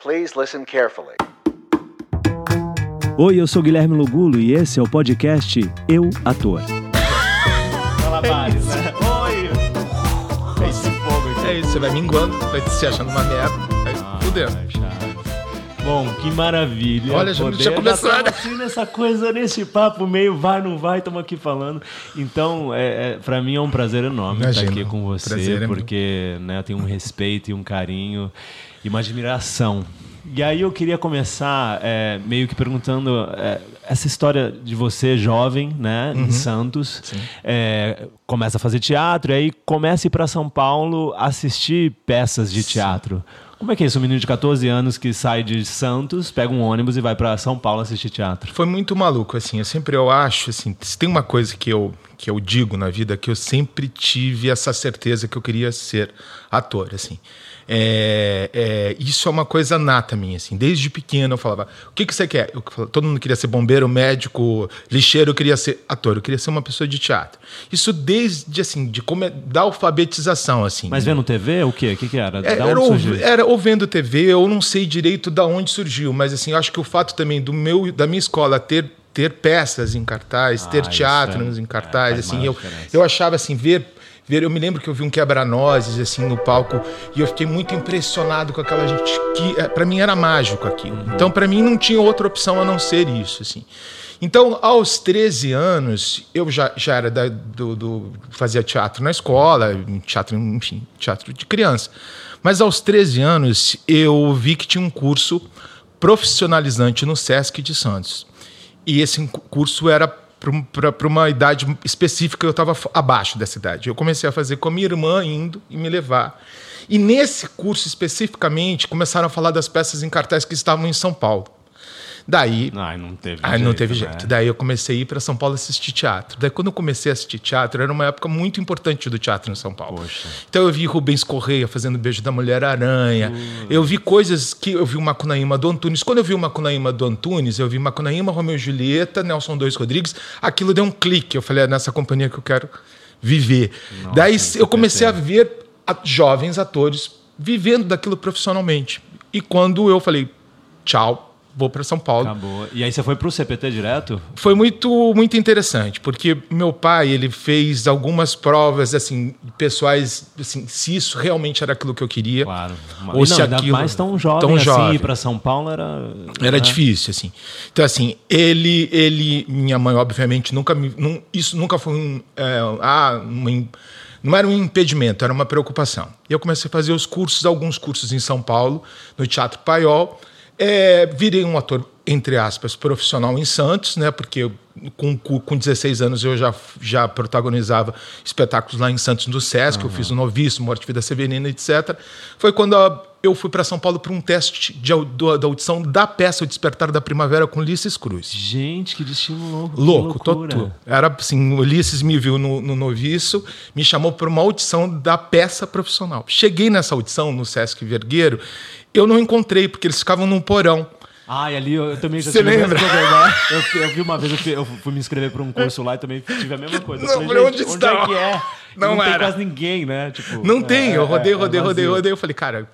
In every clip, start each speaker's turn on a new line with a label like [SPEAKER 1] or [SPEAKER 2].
[SPEAKER 1] Please listen carefully.
[SPEAKER 2] Oi, eu sou Guilherme Lugulo e esse é o podcast Eu Ator.
[SPEAKER 3] Malabares, né? Oi! É esse fogo aqui.
[SPEAKER 4] É isso, você vai minguando, vai se achando uma merda, aí fudeu.
[SPEAKER 3] Bom, que maravilha.
[SPEAKER 4] Olha, já- já né?
[SPEAKER 3] assim nessa coisa, nesse papo meio vai, não vai, estamos aqui falando. Então, é, é, para mim é um prazer enorme
[SPEAKER 4] Imagina,
[SPEAKER 3] estar aqui com você,
[SPEAKER 4] prazer é
[SPEAKER 3] porque né, eu tenho um respeito e um carinho e uma admiração. E aí eu queria começar é, meio que perguntando é, essa história de você jovem, né,
[SPEAKER 4] Uhum.
[SPEAKER 3] em Santos, é, começa a fazer teatro e aí começa a ir para São Paulo assistir peças de teatro. Como é que é isso? Um menino de 14 anos que sai de Santos, pega um ônibus e vai para São Paulo assistir teatro.
[SPEAKER 4] Foi muito maluco, assim, eu sempre eu acho, assim, se tem uma coisa que eu, que eu digo na vida, que eu sempre tive essa certeza que eu queria ser ator, assim. É, é, isso é uma coisa nata minha, assim. Desde pequeno eu falava, o que, que você quer? Eu falava, todo mundo queria ser bombeiro, médico, lixeiro, eu queria ser ator, eu queria ser uma pessoa de teatro. Isso desde, assim, de come, da alfabetização, assim.
[SPEAKER 3] Mas vendo TV, o quê? O que, que era?
[SPEAKER 4] É,
[SPEAKER 3] da
[SPEAKER 4] era, ou, era ou vendo TV, eu não sei direito da onde surgiu, mas assim, eu acho que o fato também do meu, da minha escola ter, ter peças em cartaz,
[SPEAKER 3] Ah,
[SPEAKER 4] ter
[SPEAKER 3] isso
[SPEAKER 4] teatros
[SPEAKER 3] é-
[SPEAKER 4] em cartaz,
[SPEAKER 3] é,
[SPEAKER 4] assim, eu,
[SPEAKER 3] diferença.
[SPEAKER 4] eu achava assim, ver, eu me lembro que eu vi um quebra-nozes assim no palco e eu fiquei muito impressionado com aquela gente que para mim era mágico aquilo. Então para mim não tinha outra opção a não ser isso, assim. Então, aos 13 anos, eu já, já era da, do, do- fazia teatro na escola, teatro, enfim, teatro de criança. Mas aos 13 anos, eu vi que tinha um curso profissionalizante no SESC de Santos. E esse curso era para uma idade específica, eu estava abaixo dessa idade. Eu comecei a fazer com a minha irmã indo e me levar. E nesse curso especificamente, começaram a falar das peças em cartaz que estavam em São Paulo. Daí,
[SPEAKER 3] Ai, não teve
[SPEAKER 4] Aí não teve
[SPEAKER 3] né?
[SPEAKER 4] jeito. Daí eu comecei a ir para São Paulo assistir teatro. Daí quando eu comecei a assistir teatro, era uma época muito importante do teatro em São Paulo.
[SPEAKER 3] Poxa.
[SPEAKER 4] Então eu vi Rubens Correia fazendo Beijo da Mulher-Aranha. Eu vi coisas que eu vi o Macunaíma do Antunes. Quando eu vi o Macunaíma do Antunes, eu vi Macunaíma, Romeu e Julieta, Nelson Dois Rodrigues. Aquilo deu um clique. Eu falei, é nessa companhia que eu quero viver. Daí eu comecei a ver jovens atores vivendo daquilo profissionalmente. E quando eu falei, tchau, vou para São Paulo.
[SPEAKER 3] Acabou. E aí você foi pro CPT direto?
[SPEAKER 4] Foi muito, muito interessante, porque meu pai ele fez algumas provas assim pessoais, assim, se isso realmente era aquilo que eu queria,
[SPEAKER 3] Claro.
[SPEAKER 4] ou
[SPEAKER 3] E
[SPEAKER 4] se
[SPEAKER 3] não, ainda
[SPEAKER 4] aquilo
[SPEAKER 3] mais tão jovem
[SPEAKER 4] tão
[SPEAKER 3] assim,
[SPEAKER 4] jovem.
[SPEAKER 3] ir pra São Paulo era...
[SPEAKER 4] Era
[SPEAKER 3] né?
[SPEAKER 4] difícil, assim. Então, assim, ele, ele, minha mãe, obviamente, nunca me. Não, isso nunca foi um. é, ah, uma não era um impedimento, era uma preocupação. E eu comecei a fazer os cursos, alguns cursos em São Paulo, no Teatro Paiol. É, virei um ator, entre aspas, profissional em Santos, né? Porque eu, com, com com 16 anos eu já, já protagonizava espetáculos lá em Santos do Sesc, eu fiz o Noviço, Morte Vida Severina, etc. Foi quando a- eu fui para São Paulo para um teste de, da audição da peça O Despertar da Primavera com Ulisses Cruz.
[SPEAKER 3] Gente, que destino louco.
[SPEAKER 4] Louco,
[SPEAKER 3] loucura.
[SPEAKER 4] total. Era assim, o Ulisses me viu no, no noviço, me chamou para uma audição da peça profissional. Cheguei nessa audição no Sesc Vergueiro, eu não encontrei, porque eles ficavam num porão.
[SPEAKER 3] Ah, e ali eu, eu também já
[SPEAKER 4] Você
[SPEAKER 3] tive
[SPEAKER 4] lembra?
[SPEAKER 3] problema. Eu, eu vi uma vez, eu fui, eu fui me inscrever para um curso lá e também tive a mesma coisa. Eu
[SPEAKER 4] Não,
[SPEAKER 3] falei,
[SPEAKER 4] falei, onde
[SPEAKER 3] onde
[SPEAKER 4] está?
[SPEAKER 3] é que é?
[SPEAKER 4] Não
[SPEAKER 3] não tem
[SPEAKER 4] era.
[SPEAKER 3] quase ninguém, né? Tipo,
[SPEAKER 4] Não
[SPEAKER 3] é,
[SPEAKER 4] tem, eu
[SPEAKER 3] é,
[SPEAKER 4] rodei,
[SPEAKER 3] é,
[SPEAKER 4] rodei,
[SPEAKER 3] é
[SPEAKER 4] rodei, rodei. Eu falei, cara,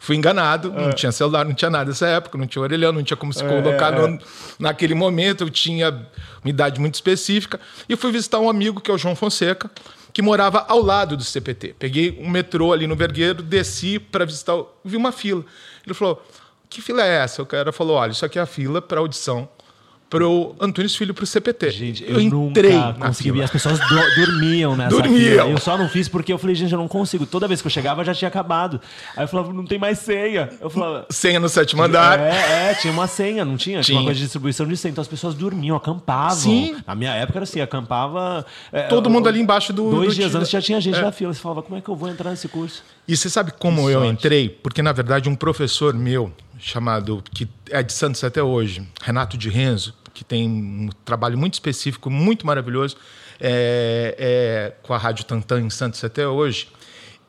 [SPEAKER 4] fui enganado, não tinha celular, não tinha nada nessa época, não tinha orelhão, não tinha como se colocar
[SPEAKER 3] é.
[SPEAKER 4] no- naquele momento, eu tinha uma idade muito específica. E fui visitar um amigo, que é o João Fonseca, que morava ao lado do CPT. Peguei um metrô ali no Vergueiro, desci para visitar, vi uma fila. Ele falou, que fila é essa? O cara falou, olha, isso aqui é a fila para audição pro Antunes Filho pro CPT.
[SPEAKER 3] Gente, eu,
[SPEAKER 4] entrei
[SPEAKER 3] nunca consegui. E as pessoas do- dormiam nessa
[SPEAKER 4] Dormiam.
[SPEAKER 3] fila. Eu só não fiz porque eu falei, gente, eu não consigo. Toda vez que eu chegava já tinha acabado. Aí eu falava, não tem mais senha. Eu falava.
[SPEAKER 4] Senha no sétimo andar.
[SPEAKER 3] É, é, tinha uma senha, não tinha? Tinha uma
[SPEAKER 4] Tinha.
[SPEAKER 3] coisa de distribuição de senha. Então as pessoas dormiam, acampavam.
[SPEAKER 4] Sim.
[SPEAKER 3] Na minha época era assim, acampava. é,
[SPEAKER 4] Todo mundo ali embaixo do-
[SPEAKER 3] Dois
[SPEAKER 4] do
[SPEAKER 3] dias antes já tinha gente
[SPEAKER 4] É.
[SPEAKER 3] na fila. Você falava, como é que eu vou entrar nesse curso?
[SPEAKER 4] E você sabe como
[SPEAKER 3] Que
[SPEAKER 4] eu
[SPEAKER 3] sorte.
[SPEAKER 4] entrei? Porque, na verdade, um professor meu, chamado, que é de Santos até hoje, Renato de Renzo, que tem um trabalho muito específico, muito maravilhoso, é, é, com a Rádio Tantan em Santos até hoje,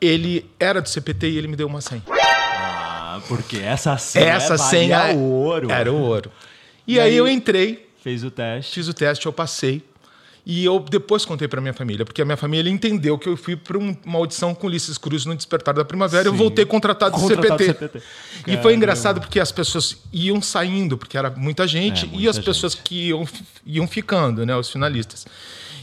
[SPEAKER 4] ele era do CPT e ele me deu uma senha.
[SPEAKER 3] Ah, porque essa senha.
[SPEAKER 4] Essa senha
[SPEAKER 3] ouro.
[SPEAKER 4] era o ouro. E,
[SPEAKER 3] E
[SPEAKER 4] aí,
[SPEAKER 3] aí-
[SPEAKER 4] eu entrei,
[SPEAKER 3] Fez o teste.
[SPEAKER 4] fiz o teste, eu passei. E eu depois contei para minha família, porque a minha família entendeu que eu fui para um, uma audição com Ulisses Cruz no Despertar da Primavera e eu voltei contratado,
[SPEAKER 3] Contratado
[SPEAKER 4] do CPT.
[SPEAKER 3] CPT.
[SPEAKER 4] E foi engraçado porque as pessoas iam saindo, porque era muita gente,
[SPEAKER 3] É,
[SPEAKER 4] e
[SPEAKER 3] muita
[SPEAKER 4] as pessoas que iam, iam ficando, né, os finalistas.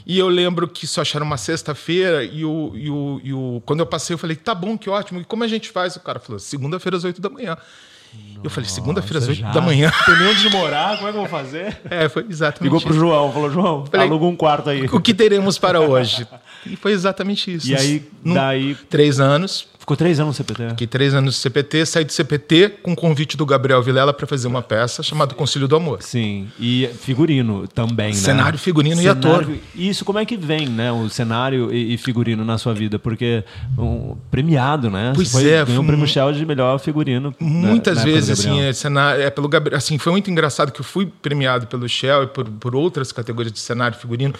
[SPEAKER 4] E eu lembro que isso acharam uma sexta-feira e, o, e, o, e o, quando eu passei, eu falei, tá bom, que ótimo. E como a gente faz? O cara falou, segunda-feira às oito da manhã. Eu falei, segunda-feira às
[SPEAKER 3] Nossa,
[SPEAKER 4] oito
[SPEAKER 3] já?
[SPEAKER 4] da manhã.
[SPEAKER 3] Não tem nem onde morar, como é que eu vou fazer?
[SPEAKER 4] É, foi exatamente
[SPEAKER 3] Ligou pro
[SPEAKER 4] isso.
[SPEAKER 3] João, falou, João,
[SPEAKER 4] Falei,
[SPEAKER 3] aluga um quarto aí.
[SPEAKER 4] O que teremos para hoje? E foi exatamente isso.
[SPEAKER 3] E aí,
[SPEAKER 4] Num-
[SPEAKER 3] daí,
[SPEAKER 4] Três anos.
[SPEAKER 3] Ficou três anos no CPT.
[SPEAKER 4] Fiquei três anos no CPT, saí do CPT com o convite do Gabriel Vilela para fazer uma peça chamada Concílio do Amor.
[SPEAKER 3] Sim, e figurino também, né?
[SPEAKER 4] Cenário, figurino e
[SPEAKER 3] Cenário-
[SPEAKER 4] ator.
[SPEAKER 3] E Isso, como é que vem, né? O cenário e, e figurino na sua vida? Porque um, premiado, né?
[SPEAKER 4] Pois
[SPEAKER 3] foi,
[SPEAKER 4] é, foi
[SPEAKER 3] prêmio
[SPEAKER 4] mu-
[SPEAKER 3] Shell de melhor figurino.
[SPEAKER 4] Muitas vezes, assim, é, cenário, é pelo Gabriel, assim, foi muito engraçado que eu fui premiado pelo Shell e por, por outras categorias de cenário e figurino.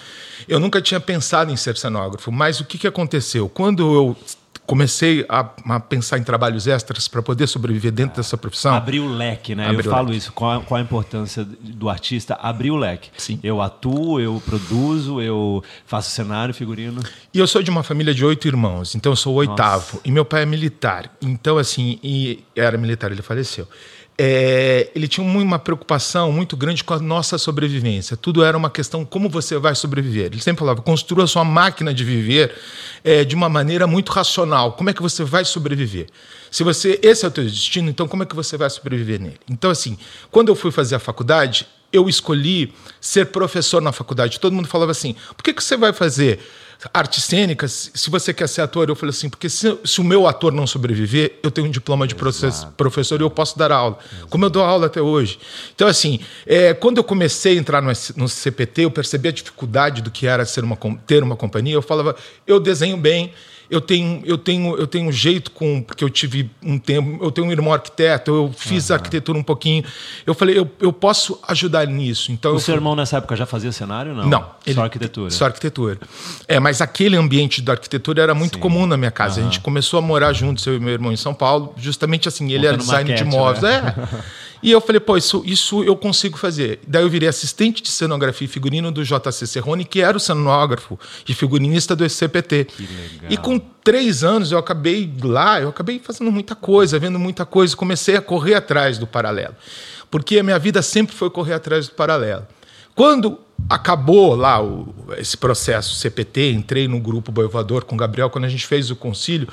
[SPEAKER 4] Eu nunca tinha pensado em ser cenógrafo, mas o que, que aconteceu? Quando eu comecei a, a pensar em trabalhos extras para poder sobreviver dentro dessa profissão,
[SPEAKER 3] Abrir o leque, né? Eu falo
[SPEAKER 4] leque.
[SPEAKER 3] isso. Qual, a- qual a importância do artista abrir o leque?
[SPEAKER 4] Sim.
[SPEAKER 3] Eu atuo, eu produzo, eu faço cenário, figurino.
[SPEAKER 4] E eu sou de uma família de oito irmãos, então eu sou o oitavo. E meu pai é militar. Então, assim, e era militar, ele faleceu. É, ele tinha uma preocupação muito grande com a nossa sobrevivência. Tudo era uma questão como você vai sobreviver. Ele sempre falava: construa sua máquina de viver é, de uma maneira muito racional. Como é que você vai sobreviver? Se você esse é o teu destino, então como é que você vai sobreviver nele? Então, assim, quando eu fui fazer a faculdade, eu escolhi ser professor na faculdade. Todo mundo falava assim: por que, que você vai fazer artes cênicas se você quer ser ator? Eu falei assim: porque se, se o meu ator não sobreviver, eu tenho um diploma de proces- professor e eu posso dar aula, como eu dou aula até hoje. Então, assim, é, quando eu comecei a entrar no, no CPT, eu percebi a dificuldade do que era ser uma, ter uma companhia. Eu falava: eu desenho bem. Eu tenho, eu tenho, eu tenho um jeito com porque eu tive um tempo, eu tenho um irmão arquiteto, eu fiz arquitetura um pouquinho. Eu falei, eu, eu posso ajudar nisso. Então
[SPEAKER 3] O
[SPEAKER 4] eu
[SPEAKER 3] seu irmão nessa época já fazia cenário? Não.
[SPEAKER 4] não.
[SPEAKER 3] Só arquitetura.
[SPEAKER 4] Só arquitetura. É, mas aquele ambiente da arquitetura era muito comum na minha casa. A gente começou a morar juntos, eu e meu irmão, em São Paulo, justamente assim. Ele era
[SPEAKER 3] Montando
[SPEAKER 4] design de
[SPEAKER 3] maquete,
[SPEAKER 4] móveis.
[SPEAKER 3] né?
[SPEAKER 4] É. E eu falei, pô, isso, isso eu consigo fazer. Daí eu virei assistente de cenografia e figurino do JC Serrone, que era o cenógrafo e figurinista do SCPT.
[SPEAKER 3] legal.
[SPEAKER 4] E com três anos eu acabei lá, eu acabei fazendo muita coisa, vendo muita coisa, comecei a correr atrás do paralelo. Porque a minha vida sempre foi correr atrás do paralelo. Quando acabou lá o- esse processo CPT, entrei no grupo Boivador com o Gabriel, quando a gente fez o concílio,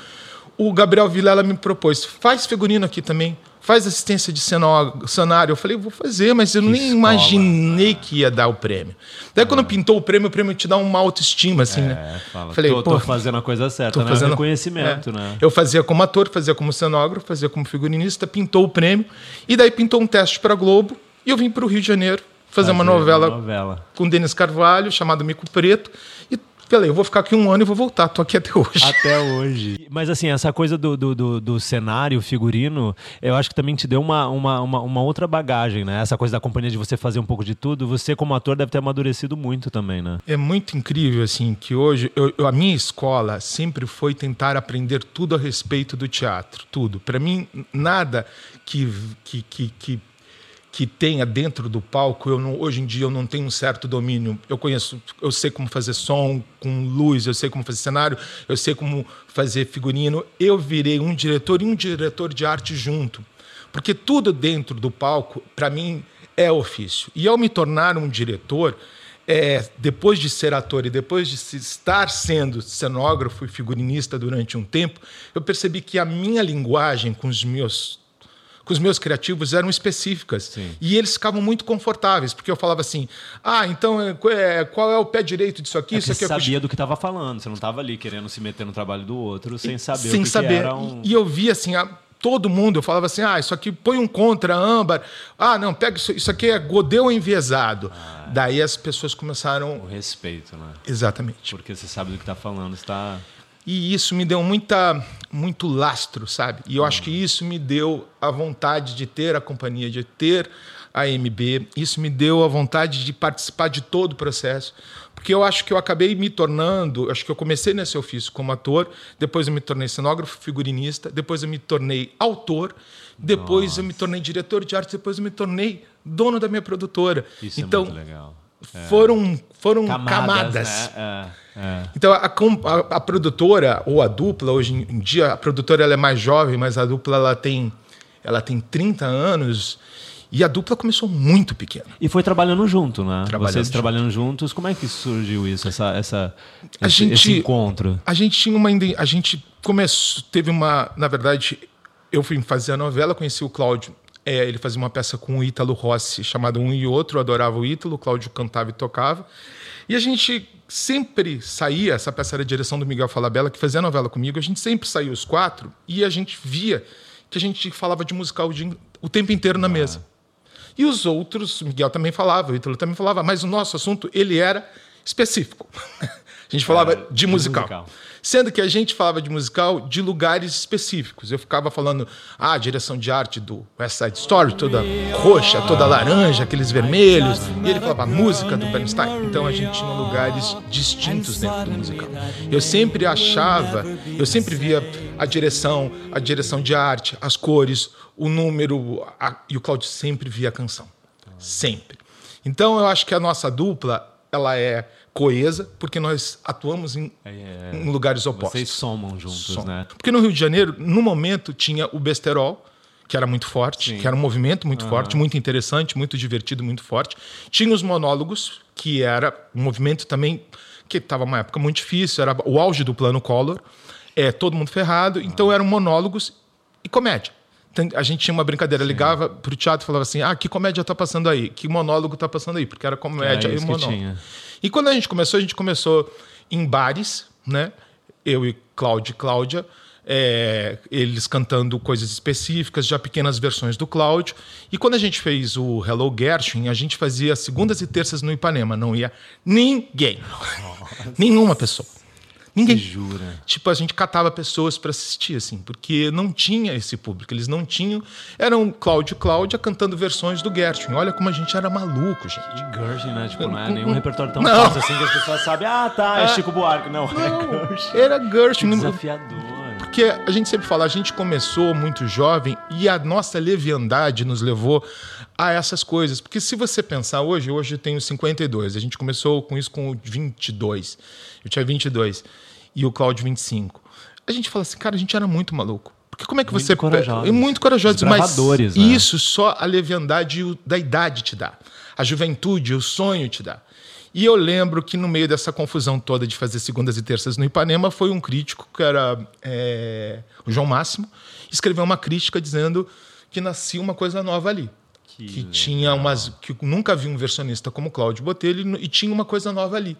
[SPEAKER 4] o Gabriel Vilela me propôs, faz figurino aqui também, faz assistência de cenário. Eu falei, vou fazer, mas eu nem
[SPEAKER 3] escola.
[SPEAKER 4] imaginei que ia dar o prêmio. Daí quando pintou o prêmio, o prêmio te dá uma autoestima, assim,
[SPEAKER 3] É,
[SPEAKER 4] né?
[SPEAKER 3] fala.
[SPEAKER 4] Falei,
[SPEAKER 3] tô, tô fazendo a coisa certa,
[SPEAKER 4] Tô
[SPEAKER 3] né?
[SPEAKER 4] fazendo
[SPEAKER 3] Reconhecimento,
[SPEAKER 4] é.
[SPEAKER 3] né?
[SPEAKER 4] Eu fazia como ator, fazia como cenógrafo, fazia como figurinista, pintou o prêmio e daí pintou um teste para Globo e eu vim para o Rio de Janeiro fazer, uma
[SPEAKER 3] Fazer
[SPEAKER 4] novela
[SPEAKER 3] uma novela.
[SPEAKER 4] com Denis Carvalho chamada Mico Preto falei, eu vou ficar aqui um ano e vou voltar, tô aqui até hoje.
[SPEAKER 3] Até hoje. Mas assim, essa coisa do, do, do, do cenário, figurino, eu acho que também te deu uma, uma, uma, uma outra bagagem, né? Essa coisa da companhia de você fazer um pouco de tudo, você como ator deve ter amadurecido muito também, né?
[SPEAKER 4] É muito incrível assim que hoje eu, eu- a minha escola sempre foi tentar aprender tudo a respeito do teatro, tudo. Para mim nada que que, que, que que tenha dentro do palco, eu não, hoje em dia eu não tenho um certo domínio. Eu conheço, eu sei como fazer som com luz, eu sei como fazer cenário, eu sei como fazer figurino. Eu virei um diretor e um diretor de arte junto. Porque tudo dentro do palco, para mim, é ofício. E ao me tornar um diretor, é, depois de ser ator e depois de estar sendo cenógrafo e figurinista durante um tempo, eu percebi que a minha linguagem com os meus com os meus criativos eram específicas
[SPEAKER 3] Sim.
[SPEAKER 4] e eles ficavam muito confortáveis porque eu falava assim ah então é, é, qual é o pé direito disso aqui
[SPEAKER 3] É
[SPEAKER 4] isso aqui
[SPEAKER 3] você
[SPEAKER 4] é
[SPEAKER 3] sabia do que estava falando, você não estava ali querendo se meter no trabalho do outro sem saber
[SPEAKER 4] sem
[SPEAKER 3] o que,
[SPEAKER 4] saber.
[SPEAKER 3] que era um...
[SPEAKER 4] E, eu via assim, a- todo mundo, eu falava assim: ah, isso aqui põe um contra, âmbar. Ah, não, pega isso, isso aqui é godeu enviesado. Daí as pessoas começaram.
[SPEAKER 3] O respeito, né?
[SPEAKER 4] Exatamente.
[SPEAKER 3] Porque você sabe do que está falando, está...
[SPEAKER 4] E isso me deu muita, muito lastro, sabe? E eu acho que isso me deu a vontade de ter a companhia, de ter a MB. Isso me deu a vontade de participar de todo o processo. Porque eu acho que eu acabei me tornando, acho que eu comecei nesse ofício como ator, depois eu me tornei cenógrafo, figurinista, depois eu me tornei autor, depois eu me tornei diretor de arte, depois eu me tornei dono da minha produtora.
[SPEAKER 3] Isso
[SPEAKER 4] então,
[SPEAKER 3] é muito legal.
[SPEAKER 4] Foram, foram
[SPEAKER 3] Camadas.
[SPEAKER 4] camadas.
[SPEAKER 3] né? É, é.
[SPEAKER 4] Então a, a- a produtora ou a dupla hoje em dia a produtora ela é mais jovem, mas a dupla ela tem ela tem 30 anos e a dupla começou muito pequena.
[SPEAKER 3] E foi trabalhando junto, né?
[SPEAKER 4] Trabalhando
[SPEAKER 3] Vocês
[SPEAKER 4] junto.
[SPEAKER 3] trabalhando juntos, como é que surgiu isso, essa, essa, esse,
[SPEAKER 4] gente-
[SPEAKER 3] esse encontro?
[SPEAKER 4] A gente tinha uma a gente começou teve uma na verdade eu fui fazer a novela conheci o Cláudio é, ele fazia uma peça com o Ítalo Rossi chamada Um e Outro eu adorava o Ítalo o Cláudio cantava e tocava e a gente sempre saía essa peça era a direção do Miguel Falabella que fazia a novela comigo a gente sempre saía os quatro e a gente via que a gente falava de musical o tempo inteiro na mesa e os outros, o Miguel também falava, o Ítalo também falava, mas o nosso assunto, ele era específico. A gente falava
[SPEAKER 3] Era
[SPEAKER 4] de,
[SPEAKER 3] de
[SPEAKER 4] musical. Sendo que a gente falava de musical de lugares específicos. Eu ficava falando, ah, a direção de arte do West Side Story, toda roxa, toda laranja, aqueles vermelhos. E ele falava a música do Bernstein. Então a gente tinha lugares distintos dentro do musical. Eu sempre achava, eu sempre via a direção, a direção de arte, as cores, o número, a- e o Claudio sempre via a canção. Sempre. Então eu acho que a nossa dupla, ela é coesa, porque nós atuamos em,
[SPEAKER 3] É,
[SPEAKER 4] em lugares opostos.
[SPEAKER 3] Vocês somam juntos,
[SPEAKER 4] Som.
[SPEAKER 3] né?
[SPEAKER 4] Porque no Rio de Janeiro, no momento, tinha o Besterol, que era muito forte,
[SPEAKER 3] Sim.
[SPEAKER 4] que era um movimento muito forte, muito interessante, muito divertido, muito forte. Tinha os monólogos, que era um movimento também que estava uma época muito difícil, era o auge do plano Collor, é, todo mundo ferrado, então eram monólogos e comédia. A gente tinha uma brincadeira, ligava para o teatro e falava assim: ah, que comédia está passando aí? Que monólogo está passando aí? Porque era comédia
[SPEAKER 3] Era
[SPEAKER 4] e monólogo. E quando a gente começou, a gente começou em bares, né? Eu e Cláudio e Cláudia, é, eles cantando coisas específicas, já pequenas versões do Cláudio. E quando a gente fez o Hello Gershwin, a gente fazia segundas e terças no Ipanema, não ia ninguém. Nenhuma pessoa. Ninguém.
[SPEAKER 3] Jura?
[SPEAKER 4] Tipo, a gente catava pessoas para assistir, assim, porque não tinha esse público. Eles não tinham. Eram Cláudio e Cláudia cantando versões do Gershwin. Olha como a gente era maluco, gente.
[SPEAKER 3] Gershwin, né? Tipo, não é nenhum repertório tão
[SPEAKER 4] Não.
[SPEAKER 3] fácil assim que as pessoas sabem. Ah, tá, é Chico Buarque. Não, é Gershwin.
[SPEAKER 4] Era Gershwin.
[SPEAKER 3] Desafiador.
[SPEAKER 4] Porque a gente sempre fala, a gente começou muito jovem e a nossa leviandade nos levou a essas coisas. Porque se você pensar hoje, hoje eu tenho 52, a gente começou com isso com 22. Eu tinha 22 e o Cláudio 25. A gente fala assim, cara, a gente era muito maluco. Porque como é que
[SPEAKER 3] Muito
[SPEAKER 4] você
[SPEAKER 3] corajosos.
[SPEAKER 4] E muito corajosos, mas
[SPEAKER 3] né?
[SPEAKER 4] isso só a leviandade da idade te dá. A juventude, o sonho te dá. E eu lembro que no meio dessa confusão toda de fazer segundas e terças no Ipanema, foi um crítico, que era é, o João Máximo, escreveu uma crítica dizendo que nascia uma coisa nova ali. Que, tinha umas. que nunca vi um versionista como Cláudio Botelho e tinha uma coisa nova ali.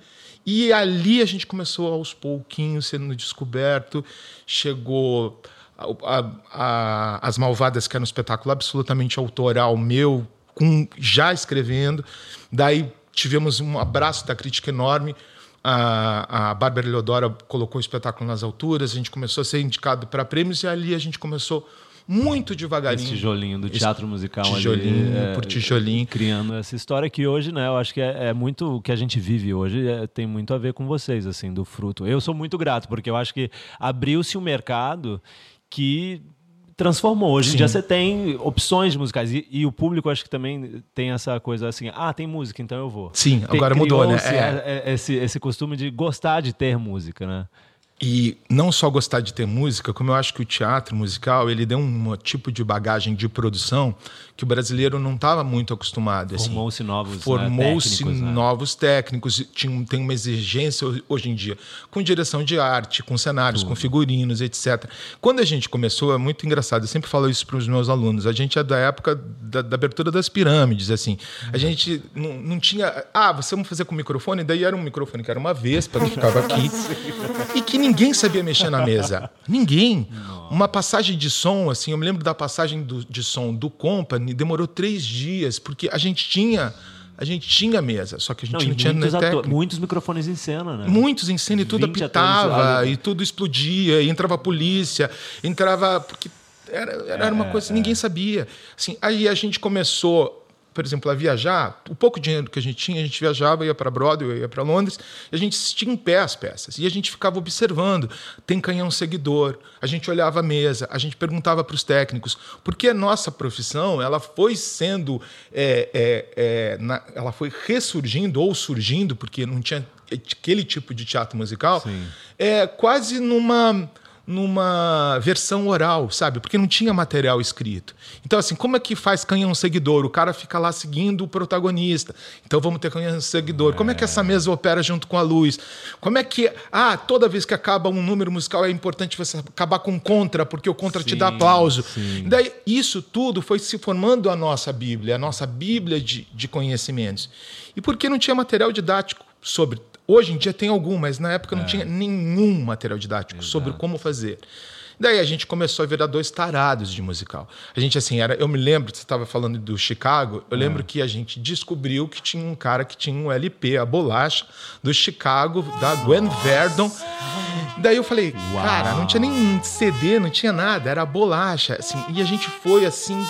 [SPEAKER 4] E ali a gente começou aos pouquinhos sendo descoberto, chegou a- a- a- As Malvadas, que era um espetáculo absolutamente autoral meu, com, já escrevendo. Daí tivemos um abraço da crítica enorme. A, a Bárbara Eleodora colocou o espetáculo nas alturas, a gente começou a ser indicado para prêmios e ali a gente começou muito devagarinho.
[SPEAKER 3] Esse tijolinho do teatro musical
[SPEAKER 4] tijolinho
[SPEAKER 3] ali. é,
[SPEAKER 4] por tijolinho.
[SPEAKER 3] Criando essa história que hoje, né, eu acho que é, é muito o que a gente vive hoje, é, tem muito a ver com vocês, assim, do fruto. Eu sou muito grato, porque eu acho que abriu-se um mercado que transformou. Hoje em dia você tem opções musicais e, e o público acho que também tem essa coisa assim, ah, tem música, então eu vou.
[SPEAKER 4] Sim,
[SPEAKER 3] Tem-
[SPEAKER 4] agora mudou, né? É.
[SPEAKER 3] a- a- Esse, esse costume de gostar de ter música, né?
[SPEAKER 4] E não só gostar de ter música, como eu acho que o teatro musical ele deu um tipo de bagagem de produção que o brasileiro não estava muito acostumado. assim.
[SPEAKER 3] Formou-se novos, né,
[SPEAKER 4] Formou-se
[SPEAKER 3] técnicos, né?
[SPEAKER 4] novos técnicos, e tinha, tem uma exigência ho- hoje em dia com direção de arte, com cenários, com figurinos, etc. Quando a gente começou, é muito engraçado, eu sempre falo isso para os meus alunos, a gente é da época da, da abertura das pirâmides, assim. A gente não, não tinha... Ah, você vamos fazer com microfone? Daí era um microfone que era uma vespa, que ficava aqui, e que ninguém sabia mexer na mesa. Ninguém. Uma passagem de som, assim, eu me lembro da passagem do- de som do Company, demorou três dias, porque a gente tinha... A gente tinha mesa, só que a gente
[SPEAKER 3] Não,
[SPEAKER 4] não, tinha
[SPEAKER 3] muitos,
[SPEAKER 4] técnica.
[SPEAKER 3] ato- muitos microfones em cena, né?
[SPEAKER 4] Muitos em cena e tudo
[SPEAKER 3] 20
[SPEAKER 4] apitava,
[SPEAKER 3] atores,
[SPEAKER 4] e tudo explodia, e entrava a polícia, entrava. Porque era, era
[SPEAKER 3] É,
[SPEAKER 4] uma coisa que ninguém sabia. Assim, aí a gente começou por exemplo, a viajar, o pouco dinheiro que a gente tinha, a gente viajava, ia para Broadway, ia para Londres, e a gente assistia em pé as peças. E a gente ficava observando. Tem canhão seguidor, a gente olhava a mesa, a gente perguntava para os técnicos, porque a nossa profissão ela foi sendo, é, é, é, na, ela foi ressurgindo ou surgindo, porque não tinha aquele tipo de teatro musical,
[SPEAKER 3] Sim.
[SPEAKER 4] é quase numa numa versão oral, sabe? Porque não tinha material escrito. Então, assim, como é que faz canhão seguidor? O cara fica lá seguindo o protagonista. Então, vamos ter canhão seguidor. Como é que essa mesa opera junto com a luz? Como é que. Ah, toda vez que acaba um número musical é importante você acabar com contra, porque o contra te dá
[SPEAKER 3] Sim,
[SPEAKER 4] aplauso.
[SPEAKER 3] sim.
[SPEAKER 4] Daí, isso tudo foi se formando a nossa Bíblia, a nossa Bíblia de, de conhecimentos. E porque não tinha material didático sobre. Hoje em dia tem algum, mas na época não tinha nenhum material didático sobre como fazer. Daí a gente começou a virar dois tarados de musical. A gente, assim, era. Eu me lembro, você estava falando do Chicago, eu lembro que a gente descobriu que tinha um cara que tinha um LP, a bolacha, do Chicago, da Gwen Verdon. Daí eu falei, cara, não tinha nem CD, não tinha nada, era a bolacha. Assim, e a gente foi assim.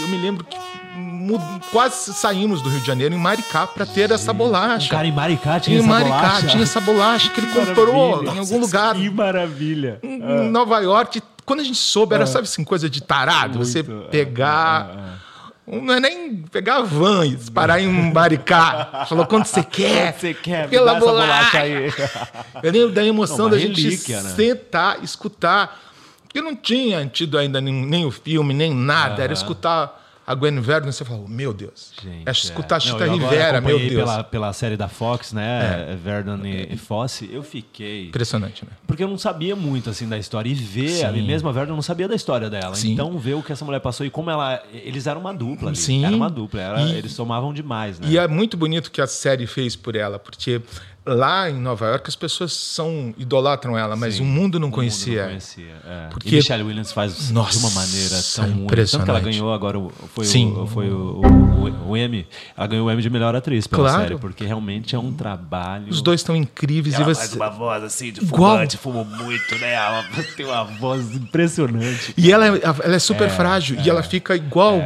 [SPEAKER 4] Eu me lembro que quase saímos do Rio de Janeiro em Maricá para ter essa bolacha.
[SPEAKER 3] Um cara em Maricá tinha
[SPEAKER 4] em
[SPEAKER 3] essa
[SPEAKER 4] Maricá
[SPEAKER 3] bolacha.
[SPEAKER 4] tinha essa bolacha que ele comprou
[SPEAKER 3] Maravilha.
[SPEAKER 4] em algum lugar
[SPEAKER 3] Que maravilha.
[SPEAKER 4] em Nova York. Quando a gente soube, era, sabe assim, coisa de tarado, você
[SPEAKER 3] Muito, é,
[SPEAKER 4] pegar. Não é nem pegar a van e parar em Maricá. Falou quanto você quer.
[SPEAKER 3] Você quer?
[SPEAKER 4] Pela bolacha.
[SPEAKER 3] bolacha aí.
[SPEAKER 4] Eu lembro da emoção
[SPEAKER 3] Não,
[SPEAKER 4] da gente
[SPEAKER 3] relíquia, né?
[SPEAKER 4] sentar, escutar. Porque não tinha tido ainda nem, nem o filme, nem nada. Era escutar a Gwen Verdon você falou, meu Deus.
[SPEAKER 3] Gente,
[SPEAKER 4] é escutar
[SPEAKER 3] é.
[SPEAKER 4] Chita
[SPEAKER 3] Não,
[SPEAKER 4] Rivera, meu Deus. É.
[SPEAKER 3] Pela, pela série da Fox, né? Verdon e, e Fosse, eu fiquei.
[SPEAKER 4] Impressionante, né?
[SPEAKER 3] Porque eu não sabia muito assim da história. E ver, a
[SPEAKER 4] Sim.
[SPEAKER 3] mesma Verdon não sabia da história dela.
[SPEAKER 4] Sim.
[SPEAKER 3] Então, ver o que essa mulher passou e como ela. Eles eram uma dupla ali.
[SPEAKER 4] Sim.
[SPEAKER 3] Era uma dupla. era-
[SPEAKER 4] E-
[SPEAKER 3] eles somavam demais, né?
[SPEAKER 4] E é muito bonito que a série fez por ela, porque lá em Nova York as pessoas são idolatram ela, mas
[SPEAKER 3] Sim.
[SPEAKER 4] o mundo
[SPEAKER 3] O mundo
[SPEAKER 4] não conhecia.
[SPEAKER 3] Não conhecia é.
[SPEAKER 4] Porque-
[SPEAKER 3] E Michelle Williams faz
[SPEAKER 4] Nossa,
[SPEAKER 3] de uma maneira tão. Tanto
[SPEAKER 4] impressionante.
[SPEAKER 3] que ela ganhou agora, foi,
[SPEAKER 4] Sim.
[SPEAKER 3] o, foi o, o, o Emmy. Ela ganhou o Emmy de melhor atriz pela
[SPEAKER 4] Claro.
[SPEAKER 3] série, porque realmente é um trabalho.
[SPEAKER 4] Os dois estão incríveis
[SPEAKER 3] Ela
[SPEAKER 4] e
[SPEAKER 3] faz
[SPEAKER 4] você
[SPEAKER 3] uma voz assim de fumante, fuma muito, né? Ela tem uma voz impressionante.
[SPEAKER 4] e ela, é- ela é super frágil e ela fica igual